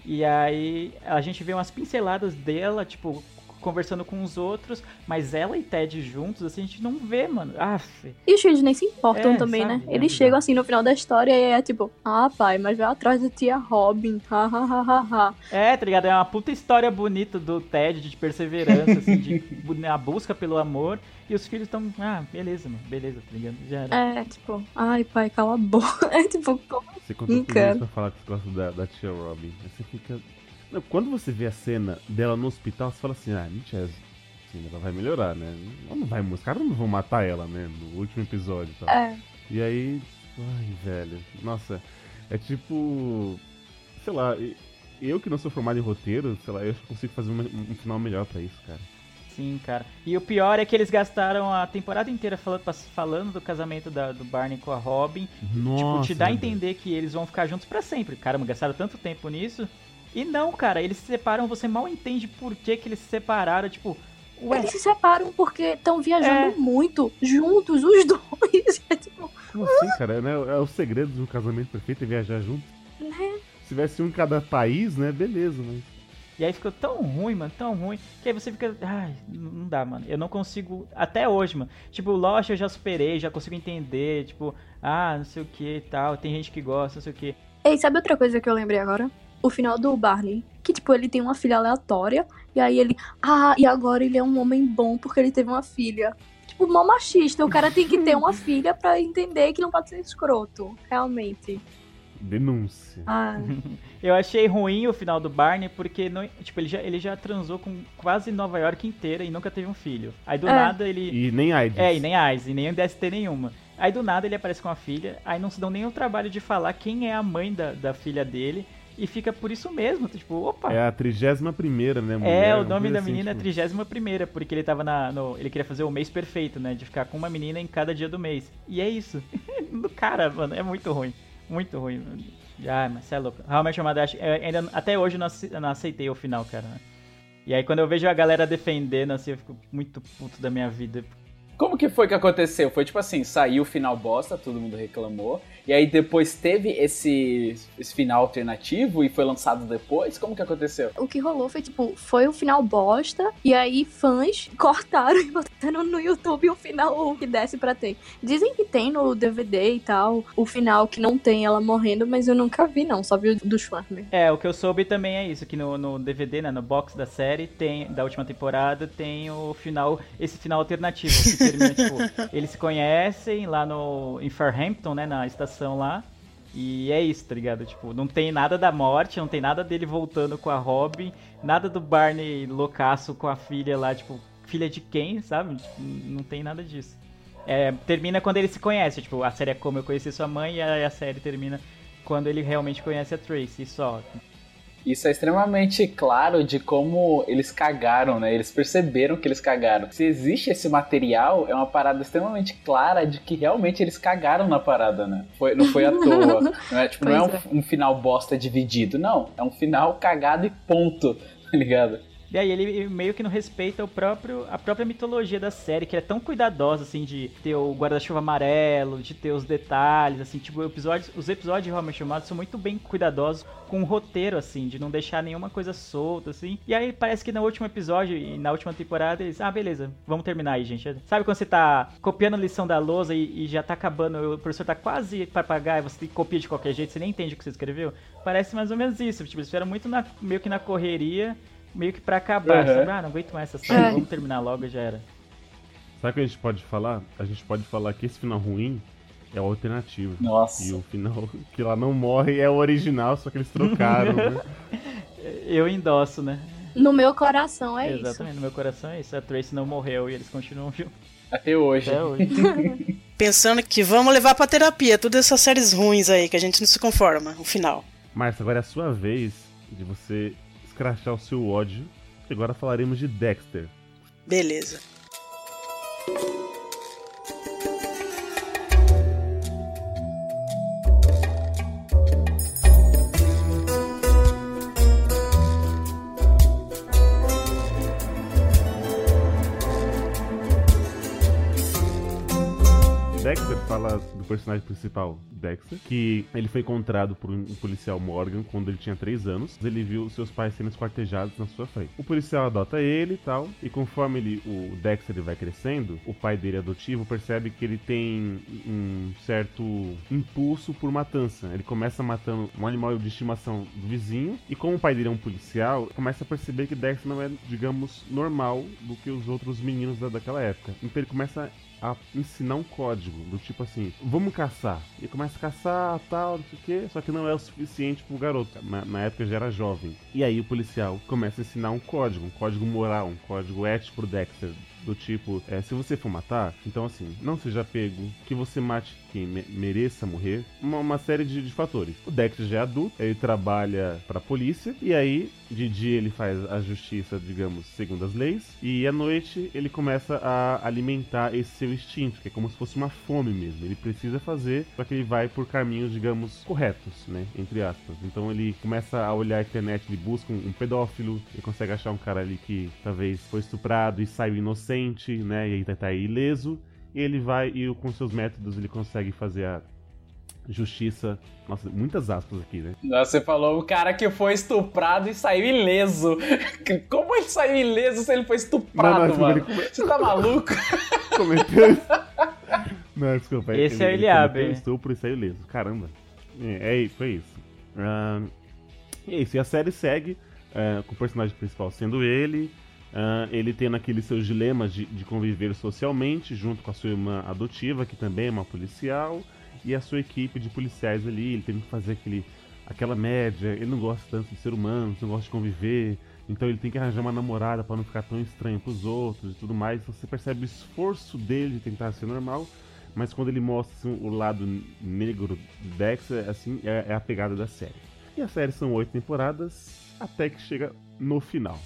E aí a gente vê umas pinceladas dela, tipo, conversando com os outros, mas ela e Ted juntos, assim, a gente não vê, mano. Aff. E os filhos nem se importam É, também, sabe? né? É Eles bizarro. chegam assim no final da história e é tipo, ah, pai, mas vai atrás da tia Robin. Ha, ha, ha, ha, ha. É, tá ligado? É uma puta história bonita do Ted, de perseverança, assim, de a busca pelo amor. E os filhos estão, ah, beleza, mano, beleza, tá ligado? Já era. É, tipo, ai, pai, cala a boca. É tipo, como Você isso pra falar que você gosta da, da tia Robin. Você fica. Não, quando você vê a cena dela no hospital, você fala assim, ah, mentira. assim, ela vai melhorar, né? Ela não vai, os caras não vão matar ela, né? No último episódio e tal. É. E aí, ai, velho, nossa, é tipo, sei lá, eu que não sou formado em roteiro, sei lá, eu consigo fazer uma- um final melhor pra isso, cara. Sim, cara. E o pior é que eles gastaram a temporada inteira falando, falando do casamento da- do Barney com a Robin. Nossa, tipo, te dá a entender que eles vão ficar juntos pra sempre. Caramba, gastaram tanto tempo nisso. E não, cara, eles se separam, você mal entende por que, que eles se separaram. Tipo, ué, Eles se separam porque estão viajando É. muito juntos, os dois. É tipo, Como assim, cara? Né? É o segredo de um casamento perfeito é viajar junto. né? Se tivesse um em cada país, né? Beleza, mas. E aí ficou tão ruim, mano, tão ruim, que aí você fica, ai, não não dá, mano. Eu não consigo, até hoje, mano. Tipo, Lost eu já superei, já consigo entender, tipo, ah, não sei o que e tal, tem gente que gosta, não sei o que. Ei, sabe outra coisa que eu lembrei agora? O final do Barney. Que, tipo, ele tem uma filha aleatória. E aí ele. Ah, e agora ele é um homem bom porque ele teve uma filha. Tipo, mó machista. O cara tem que ter uma filha pra entender que não pode ser escroto. Realmente. Denúncia. Ah, Eu achei ruim o final do Barney porque não, tipo, ele já, ele já transou com quase Nova York inteira e nunca teve um filho. Aí do É. nada ele. E nem AIDS. É, e nem AIDS, e nem DST nenhuma. Aí do nada ele aparece com a filha, aí não se dão nem o trabalho de falar quem é a mãe da, da filha dele, e fica por isso mesmo, tipo, opa. É a 31 primeira, né, É, mulher? o Uma nome da assim, menina tipo, é 31 porque ele tava na. No, ele queria fazer o mês perfeito, né? De ficar com uma menina em cada dia do mês. E é isso. do cara, mano, é muito ruim. Muito ruim. mano. Ah, mas você é louco. Realmente chamada, ainda, até hoje eu não, ace- eu não aceitei o final, cara. E aí quando eu vejo a galera defendendo, assim, eu fico muito puto da minha vida. Como que foi que aconteceu? Foi tipo assim, saiu o final bosta, todo mundo reclamou. E aí depois teve esse, esse final alternativo e foi lançado depois? Como que aconteceu? o que rolou foi, tipo, foi o final bosta. E aí fãs cortaram e botaram no YouTube o final que desse pra ter. Dizem que tem no DVD e tal. O final que não tem ela morrendo, mas eu nunca vi, não. Só vi o dos fãs mesmo. É, o que eu soube também é isso, que no, no DVD, né, no box da série, tem, da última temporada, tem o final, esse final alternativo, que termina, tipo, eles se conhecem lá no, em Farhampton, né, na estação lá, e é isso, tá ligado? Tipo, não tem nada da morte, não tem nada dele voltando com a Robin, nada do Barney loucaço com a filha lá, tipo, filha de quem, sabe? Tipo, não tem nada disso. É, termina quando ele se conhece, tipo, a série é como eu conheci sua mãe, e a, a série termina quando ele realmente conhece a Tracy só. Isso é extremamente claro de como eles cagaram, né? Eles perceberam que eles cagaram. Se existe esse material, é uma parada extremamente clara de que realmente eles cagaram na parada, né? Foi, não foi à toa. Não é, tipo, não é um, um final bosta dividido, não. É um final cagado e ponto, tá ligado? E aí ele meio que não respeita o próprio, a própria mitologia da série, que é tão cuidadosa, assim, de ter o guarda-chuva amarelo, de ter os detalhes, assim, tipo, episódios, os episódios de Your Mother são muito bem cuidadosos com o roteiro, assim, de não deixar nenhuma coisa solta, assim. E aí parece que no último episódio e na última temporada eles, ah, beleza, vamos terminar aí, gente. Sabe quando você tá copiando a lição da lousa e, e já tá acabando, o professor tá quase pra pagar e você copia de qualquer jeito, você nem entende o que você escreveu? Parece mais ou menos isso, tipo, eles fizeram muito na- meio que na correria, meio que pra acabar, Uhum. sabe? Ah, não aguento mais essa série, vamos terminar logo e já era. Sabe o que a gente pode falar? A gente pode falar que esse final ruim é o alternativo. Nossa. E o final que ela não morre é o original, só que eles trocaram, né? Eu endosso, né? No meu coração é isso. Exatamente, no meu coração é isso. A Tracy não morreu e eles continuam juntos Até hoje. até hoje. Pensando que vamos levar pra terapia todas essas séries ruins aí, que a gente não se conforma, o final. Márcia, agora é a sua vez de você escrachar o seu ódio. Agora falaremos de Dexter. Beleza. Fala do personagem principal, Dexter, que ele foi encontrado por um policial Morgan quando ele tinha 3 anos. Ele viu seus pais sendo esquartejados na sua frente. O policial adota ele e tal, e conforme ele, o Dexter ele vai crescendo, o pai dele adotivo percebe que ele tem um certo impulso por matança. Ele começa matando um animal de estimação do vizinho, e como o pai dele é um policial, começa a perceber que Dexter não é, digamos, normal do que os outros meninos da, daquela época. Então ele começa a ensinar um código do tipo assim, vamos caçar. E começa começa a caçar, tal, não sei o quê, só que não é o suficiente pro garoto. Na, na época já era jovem. E aí o policial começa a ensinar um código, um código moral, um código ético pro Dexter. Do tipo, é, se você for matar, então assim, não seja pego, que você mate quem me- mereça morrer. Uma, uma série de, de fatores. O Dexter já é adulto, ele trabalha pra polícia, e aí, de dia ele faz a justiça, digamos, segundo as leis, e à noite ele começa a alimentar esse seu instinto, que é como se fosse uma fome mesmo. Ele precisa fazer, só que ele vai por caminhos, digamos, corretos, né? Entre aspas. Então ele começa a olhar a internet, ele busca um, um pedófilo, ele consegue achar um cara ali que talvez foi estuprado e saiu inocente, né? E aí tá, tá ileso. E ele vai e com seus métodos ele consegue fazer a justiça. Nossa, muitas aspas aqui, né? Nossa, Você falou o cara que foi estuprado e saiu ileso. Como ele saiu ileso se ele foi estuprado, Não, não, mano? ele come- Você tá maluco? Cometeu. Não, desculpa. Esse é o ele Eliabe. cometeu estupro e saiu ileso. Caramba. É, é foi isso. E é isso. E a série segue ah, com o personagem principal sendo ele. Ah, ele tendo aqueles seus dilemas de, de conviver socialmente junto com a sua irmã adotiva, que também é uma policial, e a sua equipe de policiais ali. Ele tem que fazer aquele, aquela média. Ele não gosta tanto de ser humano, não gosta de conviver. Então ele tem que arranjar uma namorada pra não ficar tão estranho pros outros e tudo mais. Então você percebe o esforço dele de tentar ser normal, mas quando ele mostra assim, o lado negro do Dexter, assim, é, é a pegada da série. E a série são oito temporadas, até que chega no final.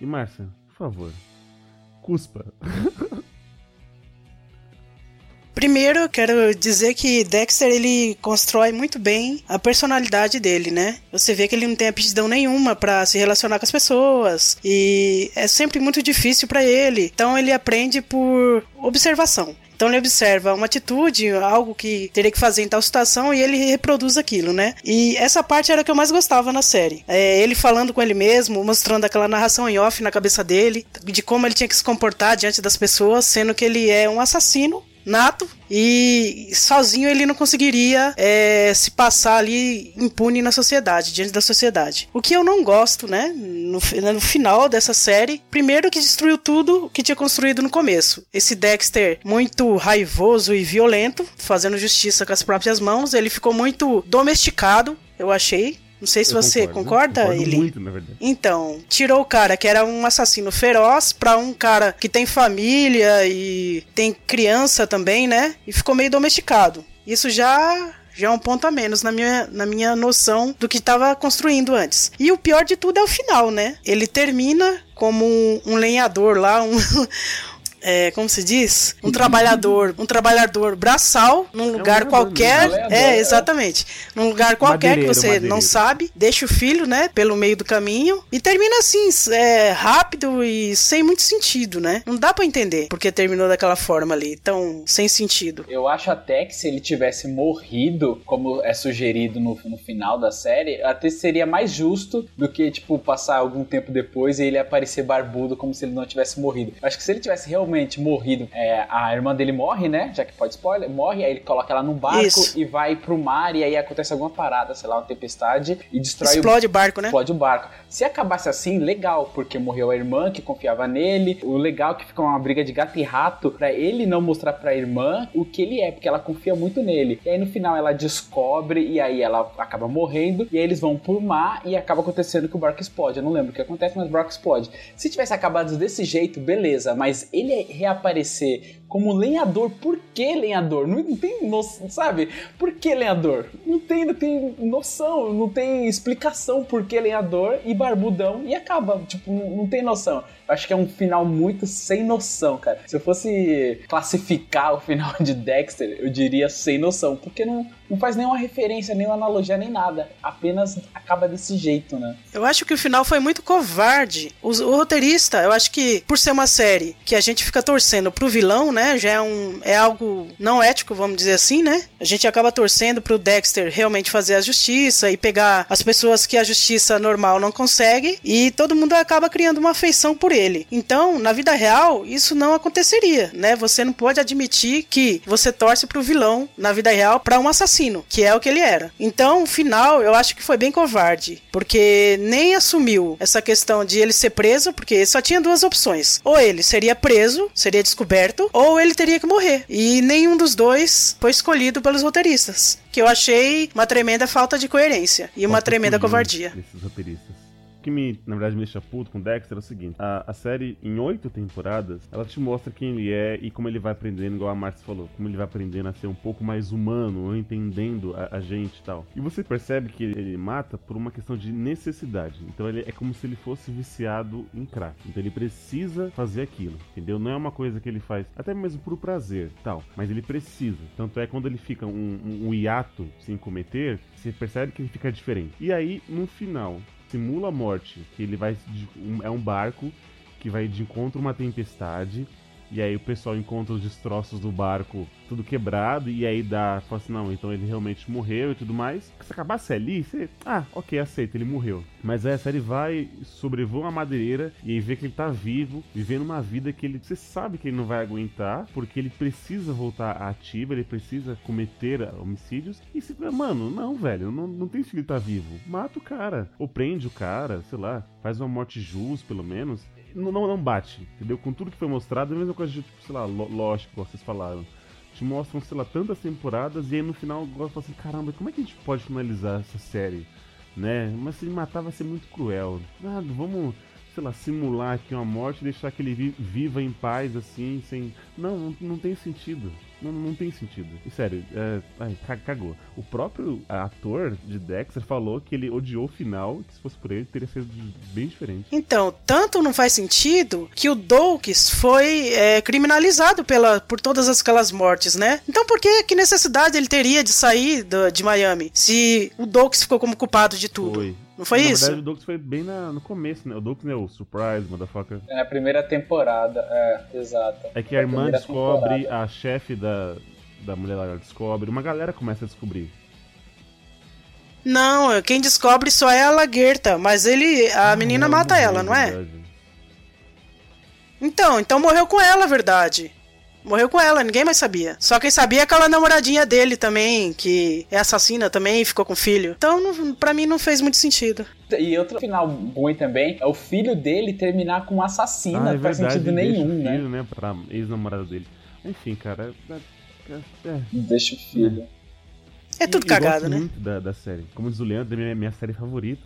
E Márcia, por favor, cuspa. Primeiro, quero dizer que Dexter ele constrói muito bem a personalidade dele, né? Você vê que ele não tem aptidão nenhuma pra se relacionar com as pessoas e é sempre muito difícil pra ele. Então ele aprende por observação. Então ele observa uma atitude, algo que teria que fazer em tal situação e ele reproduz aquilo, né? E essa parte era a que eu mais gostava na série. É, ele falando com ele mesmo, mostrando aquela narração em off na cabeça dele, de como ele tinha que se comportar diante das pessoas, sendo que ele é um assassino nato e sozinho ele não conseguiria é, se passar ali impune na sociedade, diante da sociedade. O que eu não gosto, né, no, fi- no final dessa série, primeiro que destruiu tudo que tinha construído no começo. Esse Dexter muito raivoso e violento, fazendo justiça com as próprias mãos, ele ficou muito domesticado, eu achei. Não sei se Eu você concordo, concorda, Eli. muito, na verdade. Então, tirou o cara que era um assassino feroz pra um cara que tem família e tem criança também, né? E ficou meio domesticado. Isso já já é um ponto a menos na minha, na minha noção do que estava construindo antes. E o pior de tudo é o final, né? Ele termina como um, um lenhador lá, um. É, como se diz? Um trabalhador, um trabalhador braçal num lugar lenhador qualquer. mesmo, É, é. exatamente. Num lugar qualquer que Madeireiro, você não madeireiro. sabe, deixa o filho, né, pelo meio do caminho e termina assim, é, rápido e sem muito sentido, né? Não dá pra entender porque terminou daquela forma ali, tão sem sentido. Eu acho até que se ele tivesse morrido, como é sugerido no, no final da série, até seria mais justo do que, tipo, passar algum tempo depois e ele aparecer barbudo como se ele não tivesse morrido. Eu acho que se ele tivesse realmente morrido, é, a irmã dele morre, né? Já que pode spoiler, morre, aí ele coloca ela num barco Isso. e vai pro mar e aí acontece alguma parada, sei lá, uma tempestade e destrói o Explode o barco, né? explode o barco. Se acabasse assim, legal, porque morreu a irmã que confiava nele. O legal é que fica uma briga de gato e rato pra ele não mostrar pra irmã o que ele é, porque ela confia muito nele. E aí no final ela descobre e aí ela acaba morrendo. E aí eles vão pro mar e acaba acontecendo que o barco explode. Eu não lembro o que acontece, mas o barco explode. Se tivesse acabado desse jeito, beleza, mas ele reaparecer como lenhador, por que lenhador? Não, tem noção, sabe? Por que lenhador? Não tem, não tem noção, não tem explicação por que lenhador e barbudão e acaba. Tipo, não, não tem noção. Eu acho que é um final muito sem noção, cara. Se eu fosse classificar o final de Dexter, eu diria sem noção, porque não, não faz nenhuma referência, nenhuma analogia, nem nada. Apenas acaba desse jeito, né? Eu acho que o final foi muito covarde. O, o roteirista, eu acho que por ser uma série que a gente fica torcendo pro vilão, né? Já é um é algo não ético, vamos dizer assim, né? A gente acaba torcendo pro Dexter realmente fazer a justiça e pegar as pessoas que a justiça normal não consegue e todo mundo acaba criando uma afeição por ele. Então, na vida real, isso não aconteceria, né? Você não pode admitir que você torce pro vilão na vida real pra um assassino, que é o que ele era. Então, o final, eu acho que foi bem covarde, porque nem assumiu essa questão de ele ser preso, porque só tinha duas opções. Ou ele seria preso, seria descoberto, ou ou ele teria que morrer. E nenhum dos dois foi escolhido pelos roteiristas. Que eu achei uma tremenda falta de coerência e uma Falta tremenda covardia. Desses roteiristas. Que me, na verdade, me deixa puto com Dexter é o seguinte: a, a série, em oito temporadas, ela te mostra quem ele é e como ele vai aprendendo, igual a Marcia falou, como ele vai aprendendo a ser um pouco mais humano, entendendo a, a gente e tal. E você percebe que ele mata por uma questão de necessidade. Então ele é como se ele fosse viciado em crack. Então ele precisa fazer aquilo, entendeu? Não é uma coisa que ele faz até mesmo por prazer tal, mas ele precisa. Tanto é quando ele fica um, um, um hiato sem cometer, você percebe que ele fica diferente. E aí, no final, simula a morte, que ele vai é um barco que vai de encontro a uma tempestade e aí o pessoal encontra os destroços do barco tudo quebrado e aí dá, fala assim, não, então ele realmente morreu e tudo mais. Se acabasse ali, você, ah, ok, aceita, ele morreu. Mas essa ele vai sobrevoa uma madeireira e aí vê que ele tá vivo, vivendo uma vida que ele, você sabe que ele não vai aguentar, porque ele precisa voltar à ativa, ele precisa cometer homicídios e se, mano, não, velho, não, não tem sentido ele tá vivo. Mata o cara, ou prende o cara, sei lá, faz uma morte justa, pelo menos. Não, não, bate, entendeu? Com tudo que foi mostrado, é a mesma coisa de, tipo, sei lá, lógico, vocês falaram. Te mostram, sei lá, tantas temporadas e aí no final eu gosto assim, caramba, como é que a gente pode finalizar essa série? Né? Mas se matar vai ser muito cruel. Ah, vamos, sei lá, simular aqui uma morte e deixar que ele vi- viva em paz, assim, sem. Não, não tem sentido. Não, não tem sentido. E sério, é... Ai, ca- cagou. O próprio ator de Dexter falou que ele odiou o final, que se fosse por ele, teria sido bem diferente. Então, tanto não faz sentido que o Doukes foi é, criminalizado pela, por todas aquelas mortes, né? Então, por que, que necessidade ele teria de sair do- de Miami se o Doukes ficou como culpado de tudo? Foi. Não foi Na isso? verdade, o Douglas foi bem na- no começo, né? O Douglas é o surprise, motherfucker. É a primeira temporada, é, exato. É que a irmã primeira descobre, temporada. a chefe da, da mulher lá descobre, uma galera começa a descobrir. Não, quem descobre só é a Laguerta, mas ele. A menina Ela mata ela, não é? verdade. Então, então morreu com ela, a verdade. Morreu com ela, ninguém mais sabia. Só quem sabia é aquela namoradinha dele também, que é assassina também e ficou com filho. Então, não, pra mim, não fez muito sentido. E outro final ruim também é o filho dele terminar com um assassino. Ah, é não faz verdade, sentido nenhum, o né? filho, né? Pra ex-namorada dele. Enfim, cara. É, é- é- Deixa o filho. É tudo cagado, gosto né? muito da, da série. Como diz o Leandro, é minha, minha série favorita.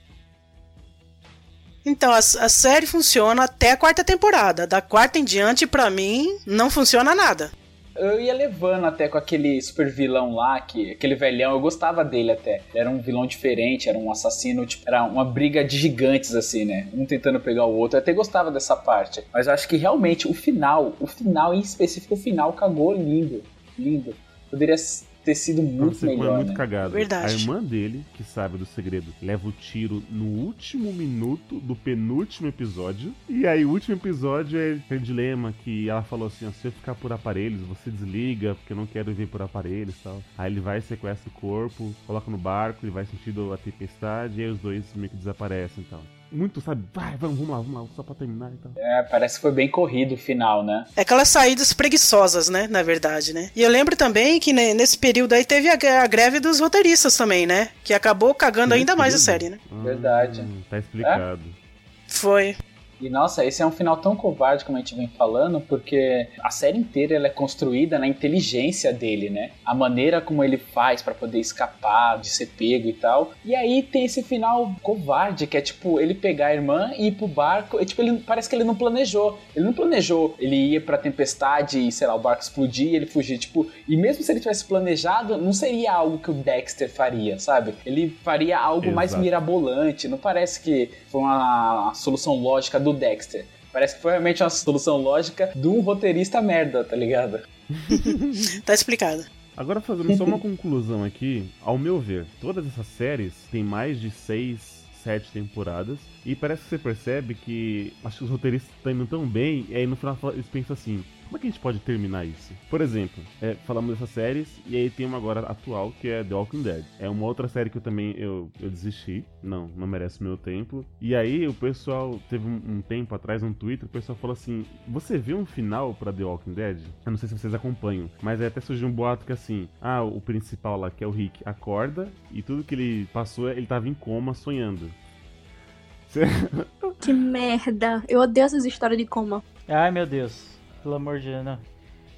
Então, a, a série funciona até a quarta temporada. Da quarta em diante, pra mim, não funciona nada. Eu ia levando até com aquele super vilão lá, que, aquele velhão, eu gostava dele até. Era um vilão diferente, era um assassino, tipo, era uma briga de gigantes, assim, né? Um tentando pegar o outro. Eu até gostava dessa parte. Mas eu acho que realmente o final, o final, em específico, o final cagou lindo. Lindo. Poderia ter sido muito é melhor, muito né? cagado. Verdade. A irmã dele, que sabe do segredo, leva o tiro no último minuto do penúltimo episódio. E aí, o último episódio é aquele dilema que ela falou assim: ó, se eu ficar por aparelhos, você desliga, porque eu não quero ver por aparelhos e tal. Aí ele vai, sequestra o corpo, coloca no barco, ele vai sentindo a tempestade, e aí os dois meio que desaparecem e tal. Muito, sabe? Vai, vamos, vamos lá, vamos lá, só pra terminar e tal. É, parece que foi bem corrido o final, né? É aquelas saídas preguiçosas, né? Na verdade, né? E eu lembro também que né, nesse período aí teve a, a greve dos roteiristas também, né? Que acabou cagando ainda mais a série, né? Verdade. Tá explicado. Foi. E nossa, esse é um final tão covarde como a gente vem falando, porque a série inteira ela é construída na inteligência dele, né? A maneira como ele faz pra poder escapar de ser pego e tal. E aí tem esse final covarde, que é tipo ele pegar a irmã e ir pro barco. E, tipo, ele parece que ele não planejou. Ele não planejou. Ele ia pra tempestade e, sei lá, o barco explodir e ele fugir. Tipo, e mesmo se ele tivesse planejado, não seria algo que o Dexter faria, sabe? Ele faria algo mais Exato. mirabolante. Não parece que foi uma solução lógica do Dexter. Parece que foi realmente uma solução lógica de um roteirista merda, tá ligado? Tá explicado. Agora fazendo só uma conclusão aqui, ao meu ver, todas essas séries têm mais de seis, sete temporadas e parece que você percebe que acho que os roteiristas estão indo tão bem e aí no final eles pensam assim, como é que a gente pode terminar isso? Por exemplo, é, falamos dessas séries e aí tem uma agora atual que é The Walking Dead. É uma outra série que eu também eu, eu desisti, não, não merece meu tempo. E aí o pessoal teve um, um tempo atrás um Twitter, o pessoal falou assim: "Você viu um final pra The Walking Dead?" Eu não sei se vocês acompanham, mas aí até surgiu um boato que assim, ah, o principal lá, que é o Rick, acorda e tudo que ele passou, ele tava em coma sonhando. Que merda. Eu odeio essas histórias de coma. Ai, meu Deus. Pelo amor de Deus, não.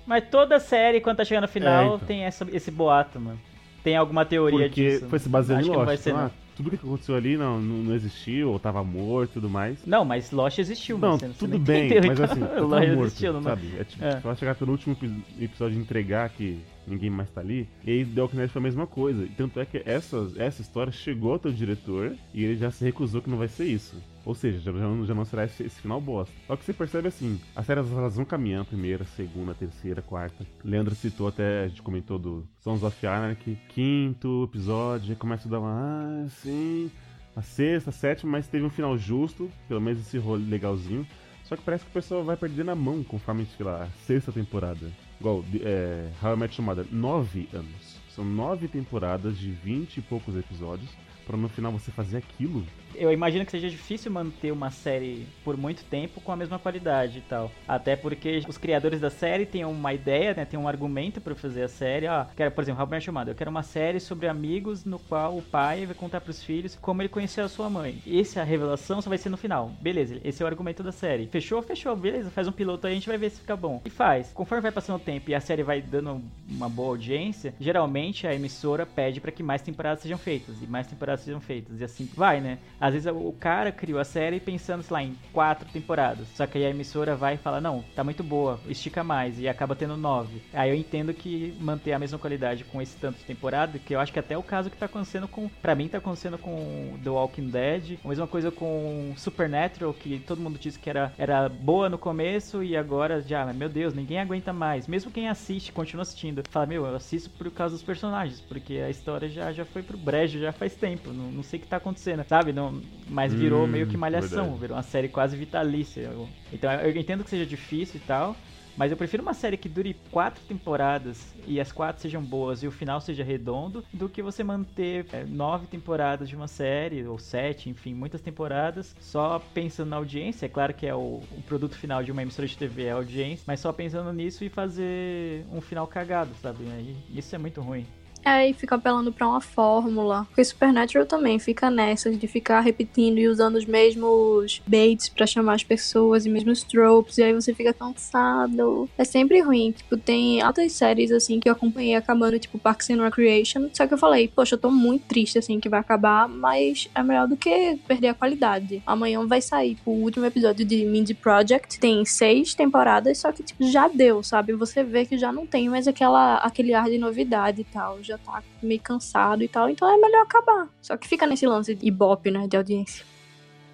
Mas toda série, quando tá chegando no final, É, então. tem essa- esse boato, mano. Tem alguma teoria Porque disso. foi se baseando Acho em Lost. ser, ah, tudo que aconteceu ali não, não, não existiu, ou tava morto e tudo mais. Não, mas Lost existiu, Não. Você- tudo bem, entendeu, mas assim, Lost morto, existiu, não- sabe? É tipo, É. só chegar pelo último epi- episódio e entregar que ninguém mais tá ali. E aí The Walking Dead foi a mesma coisa. E Tanto é que essa, essa história chegou ao teu diretor e ele já se recusou que não vai ser isso. Ou seja, já, já não, já não será esse, esse final bosta. Só que você percebe assim, as séries elas vão caminhando, primeira, segunda, terceira, quarta. Leandro citou até, a gente comentou do Sons of Anarchy, quinto episódio, aí começa a dar uma, ah, sim, a sexta, a sétima, mas teve um final justo, pelo menos esse rolo legalzinho. Só que parece que o pessoal vai perdendo a mão conforme, sei lá, a sexta temporada. Igual, é, How I Met Your Mother, nove anos. São nove temporadas de vinte e poucos episódios, pra no final você fazer aquilo. Eu imagino que seja difícil manter uma série por muito tempo com a mesma qualidade e tal. Até porque os criadores da série têm uma ideia, né? Tem um argumento pra fazer a série. Ah, quero, por exemplo, Robert chamado. Eu quero uma série sobre amigos no qual o pai vai contar pros filhos como ele conheceu a sua mãe. Essa revelação só vai ser no final. Beleza, esse é o argumento da série. Fechou? Fechou. Beleza, faz um piloto aí, a gente vai ver se fica bom. E faz. Conforme vai passando o tempo e a série vai dando uma boa audiência, geralmente a emissora pede pra que mais temporadas sejam feitas e mais temporadas sejam feitas. E assim vai, né? Às vezes o cara criou a série pensando, sei lá, em quatro temporadas. Só que aí a emissora vai e fala, não, tá muito boa, estica mais. E acaba tendo nove. Aí eu entendo que manter a mesma qualidade com esse tanto de temporada, que eu acho que até é o caso que tá acontecendo com. Pra mim tá acontecendo com The Walking Dead. A mesma coisa com Supernatural, que todo mundo disse que era, era boa no começo e agora já, meu Deus, ninguém aguenta mais. Mesmo quem assiste, continua assistindo. Fala, meu, eu assisto por causa dos personagens, porque a história já, já foi pro brejo já faz tempo. Não, não sei o que tá acontecendo, sabe? Não, mas virou Hum, meio que malhação, verdade. virou uma série quase vitalícia. Então eu entendo que seja difícil e tal. Mas eu prefiro uma série que dure quatro temporadas e as quatro sejam boas e o final seja redondo do que você manter é, nove temporadas de uma série, ou sete, enfim, muitas temporadas, só pensando na audiência. É claro que é o, o produto final de uma emissora de TV é a audiência, mas só pensando nisso e fazer um final cagado, sabe? Aí, isso é muito ruim. Aí fica apelando pra uma fórmula. Porque Supernatural também fica nessas de ficar repetindo e usando os mesmos baits pra chamar as pessoas e mesmos tropes. E aí você fica cansado. É sempre ruim. Tipo, tem altas séries assim que eu acompanhei acabando, tipo Parks and Recreation. Só que eu falei, poxa, eu tô muito triste assim que vai acabar, mas é melhor do que perder a qualidade. Amanhã vai sair tipo, o último episódio de Mindy Project. Tem seis temporadas, só que tipo, já deu, sabe? Você vê que já não tem mais aquela, aquele ar de novidade e tal. Já tá meio cansado e tal. Então é melhor acabar. Só que fica nesse lance de ibope, né? De audiência.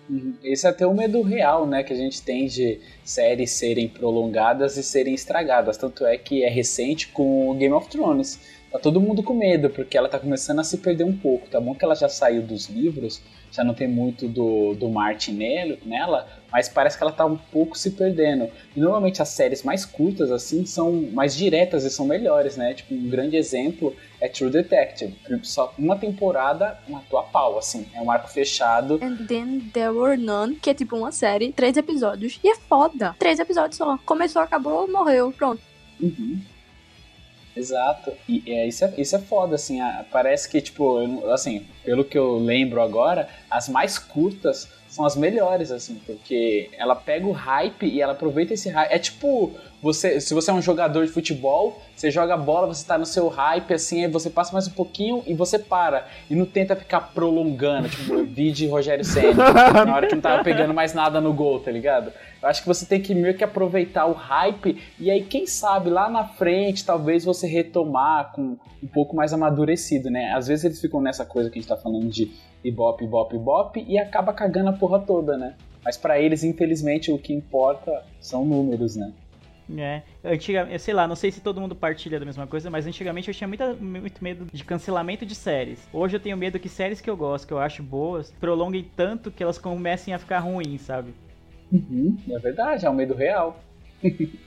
Uhum. Esse é até o medo real, né, que a gente tem de séries serem prolongadas e serem estragadas. Tanto é que é recente com Game of Thrones. Tá todo mundo com medo, porque ela tá começando a se perder um pouco. Tá bom que ela já saiu dos livros, já não tem muito do, do Martin nele, nela, mas parece que ela tá um pouco se perdendo. E normalmente as séries mais curtas, assim, são mais diretas e são melhores, né? Tipo, um grande exemplo é True Detective. Só uma temporada matou a pau, assim. É um arco fechado. And then there were none, que é tipo uma série, três episódios. E é foda. Três episódios só. Começou, acabou, morreu. Pronto. Uhum. Exato. E é, isso, é, isso é foda, assim. a- parece que, tipo, eu assim, pelo que eu lembro agora, as mais curtas são as melhores, assim, porque ela pega o hype e ela aproveita esse hype. É tipo, você, se você é um jogador de futebol, você joga bola, você tá no seu hype, assim, aí você passa mais um pouquinho e você para. E não tenta ficar prolongando, tipo, vídeo Rogério Senna, na hora que não tava pegando mais nada no gol, tá ligado? Eu acho que você tem que meio que aproveitar o hype e aí, quem sabe, lá na frente, talvez você retomar com um pouco mais amadurecido, né? Às vezes eles ficam nessa coisa que a gente tá falando de ibope, ibope, ibope e acaba cagando a porra toda, né? Mas pra eles, infelizmente, o que importa são números, né? É, antiga, eu sei lá, não sei se todo mundo partilha da mesma coisa, mas antigamente eu tinha muita, muito medo de cancelamento de séries. Hoje eu tenho medo que séries que eu gosto, que eu acho boas, prolonguem tanto que elas comecem a ficar ruins, sabe? Uhum, é verdade, é um medo real.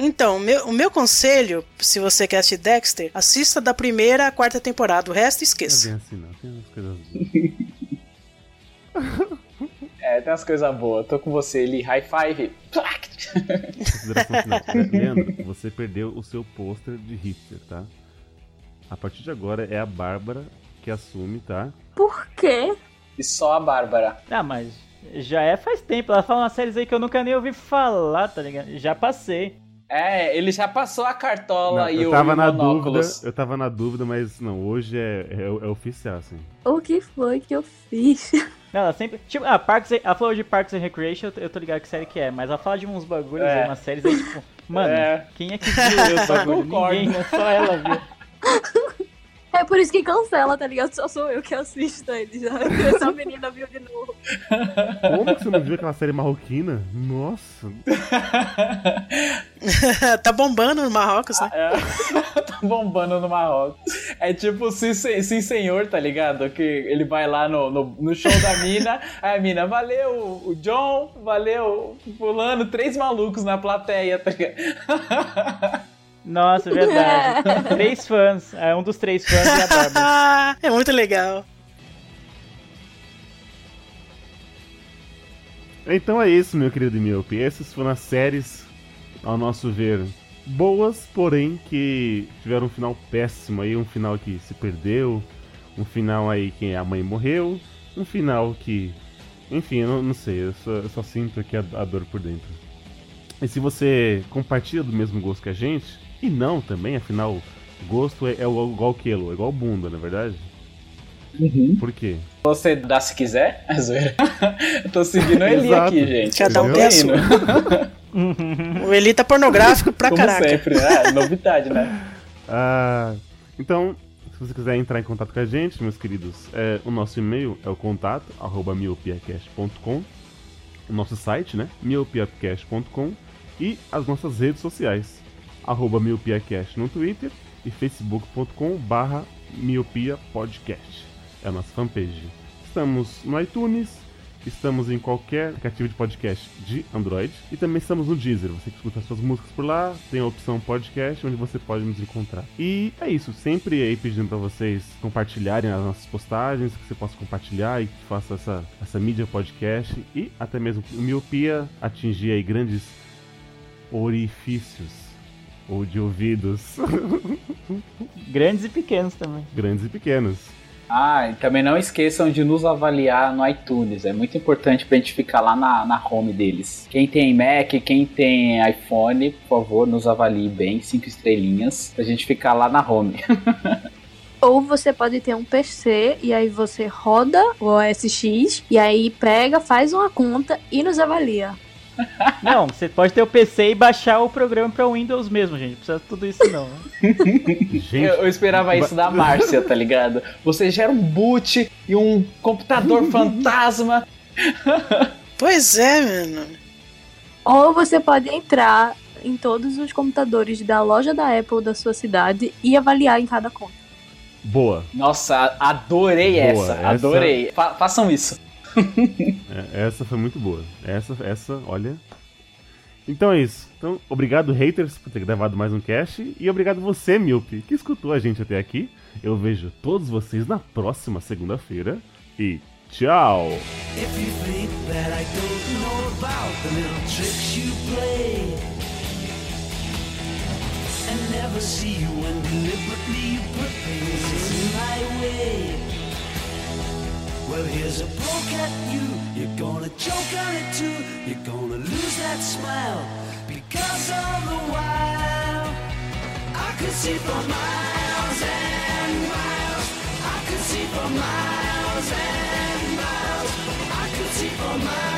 Então, meu- o meu conselho, se você quer assistir Dexter, assista da primeira à quarta temporada, o resto Não é esqueça. bem assim, não. Tem umas coisas É, tem umas coisas boas. Tô com você ali, high five. Consideração final. Leandro, você perdeu o seu pôster de Hitler, tá? A partir de agora é a Bárbara que assume, tá? Por quê? E só a Bárbara. Ah, mas já é faz tempo. Ela fala umas séries aí que eu nunca nem ouvi falar, tá ligado? Já passei. É, ele já passou a cartola Não, e eu o, tava na dúvida, eu tava na dúvida, mas não, hoje é, é, é oficial, assim. O que foi que eu fiz? Não, ela sempre. Tipo, ah, Parks, ela falou de Parks and Recreation, eu tô- ligado que série que é, mas ela fala de uns bagulhos, É. umas séries aí, tipo, mano, É. quem é que viu esse só bagulho? concordo. Ninguém? Só ela viu. É por isso que cancela, tá ligado? Só sou eu que assisto ele já. Essa menina viu de novo. Como que você não viu aquela série marroquina? Nossa. tá bombando no Marrocos, né? É, tá bombando no Marrocos. É tipo sim, Se- sim senhor, tá ligado? Que ele vai lá no, no, no show da mina, aí a mina, valeu o John, valeu fulano, três malucos na plateia, tá ligado? Nossa, é verdade. três fãs. É um dos três fãs e a Bárbara. é muito legal. Então é isso, meu querido Miope. Essas foram as séries, ao nosso ver, boas, porém que tiveram um final péssimo aí, um final que se perdeu, um final aí que a mãe morreu, um final que. Enfim, eu não, não sei, eu só, eu só sinto aqui a, a dor por dentro. E se você compartilha do mesmo gosto que a gente, e não também, afinal, gosto é, é igual que Elo, é igual bunda, na é verdade? Por quê? Você dá se quiser, é zoeira. Eu tô seguindo ele Exato. aqui, gente. Cada um Tô tem a indo. sua. O Eli tá pornográfico pra Como caraca. sempre, né? Novidade, né? Ah, então, se você quiser entrar em contato com a gente, meus queridos, é, o nosso e-mail é o contato arroba miopiacast.com, o nosso site, né, miopiacast.com e as nossas redes sociais, arroba miopiacast no Twitter e facebook.com barra miopiapodcast, é a nossa fanpage. Estamos no iTunes, Estamos em qualquer aplicativo de podcast de Android. E também estamos no Deezer. Você que escuta suas músicas por lá, tem a opção podcast onde você pode nos encontrar. E é isso. Sempre aí pedindo para vocês compartilharem as nossas postagens, que você possa compartilhar e que faça essa, essa mídia podcast. E até mesmo o Miopia atingir aí grandes orifícios ou de ouvidos Grandes e pequenos também. grandes e pequenos. Ah, e também não esqueçam de nos avaliar no iTunes. É muito importante pra gente ficar lá na, na home deles. Quem tem Mac, quem tem iPhone, por favor, nos avalie bem, cinco estrelinhas, pra gente ficar lá na home. Ou você pode ter um PC e aí você roda o OS X e aí pega, faz uma conta e nos avalia. Não, você pode ter o PC e baixar o programa pra Windows mesmo, gente. Não precisa de tudo isso não. né? Gente, Eu, eu esperava isso da Márcia, tá ligado? Você gera um boot e um computador fantasma. Pois é, mano. Ou você pode entrar em todos os computadores da loja da Apple da sua cidade e avaliar em cada conta. boa. Nossa, adorei Boa, essa, essa- adorei. Fa- façam isso. É, essa foi muito boa. Essa, essa, olha. Então é isso. Então, obrigado, haters, por ter gravado mais um cast. E obrigado você, Miope, que escutou a gente até aqui. Eu vejo todos vocês na próxima segunda-feira. E tchau! Never see you when deliberately you put Well, here's a poke at you. You're gonna choke on it too. You're gonna lose that smile because all the while I could see for miles and miles. I could see for miles and miles. I could see for miles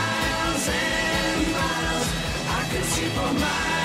I can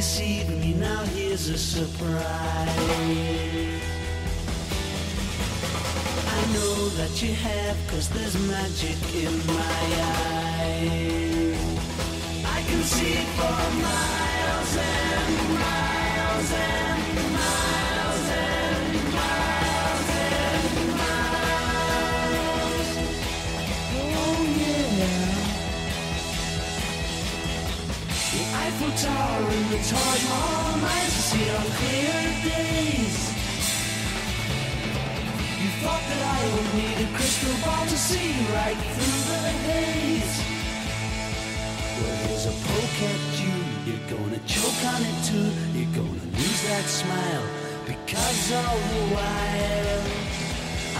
deceive me, now here's a surprise. I know that you have, cause there's magic in my eyes. I can see for miles and miles and Eiffel Tower and the Taj Mahal nights to see on clear days. You thought that I would need a crystal ball to see right through the haze. Well, here's a poke at you. You're gonna choke on it too. You're gonna lose that smile because all the while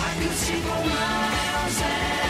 I could see for miles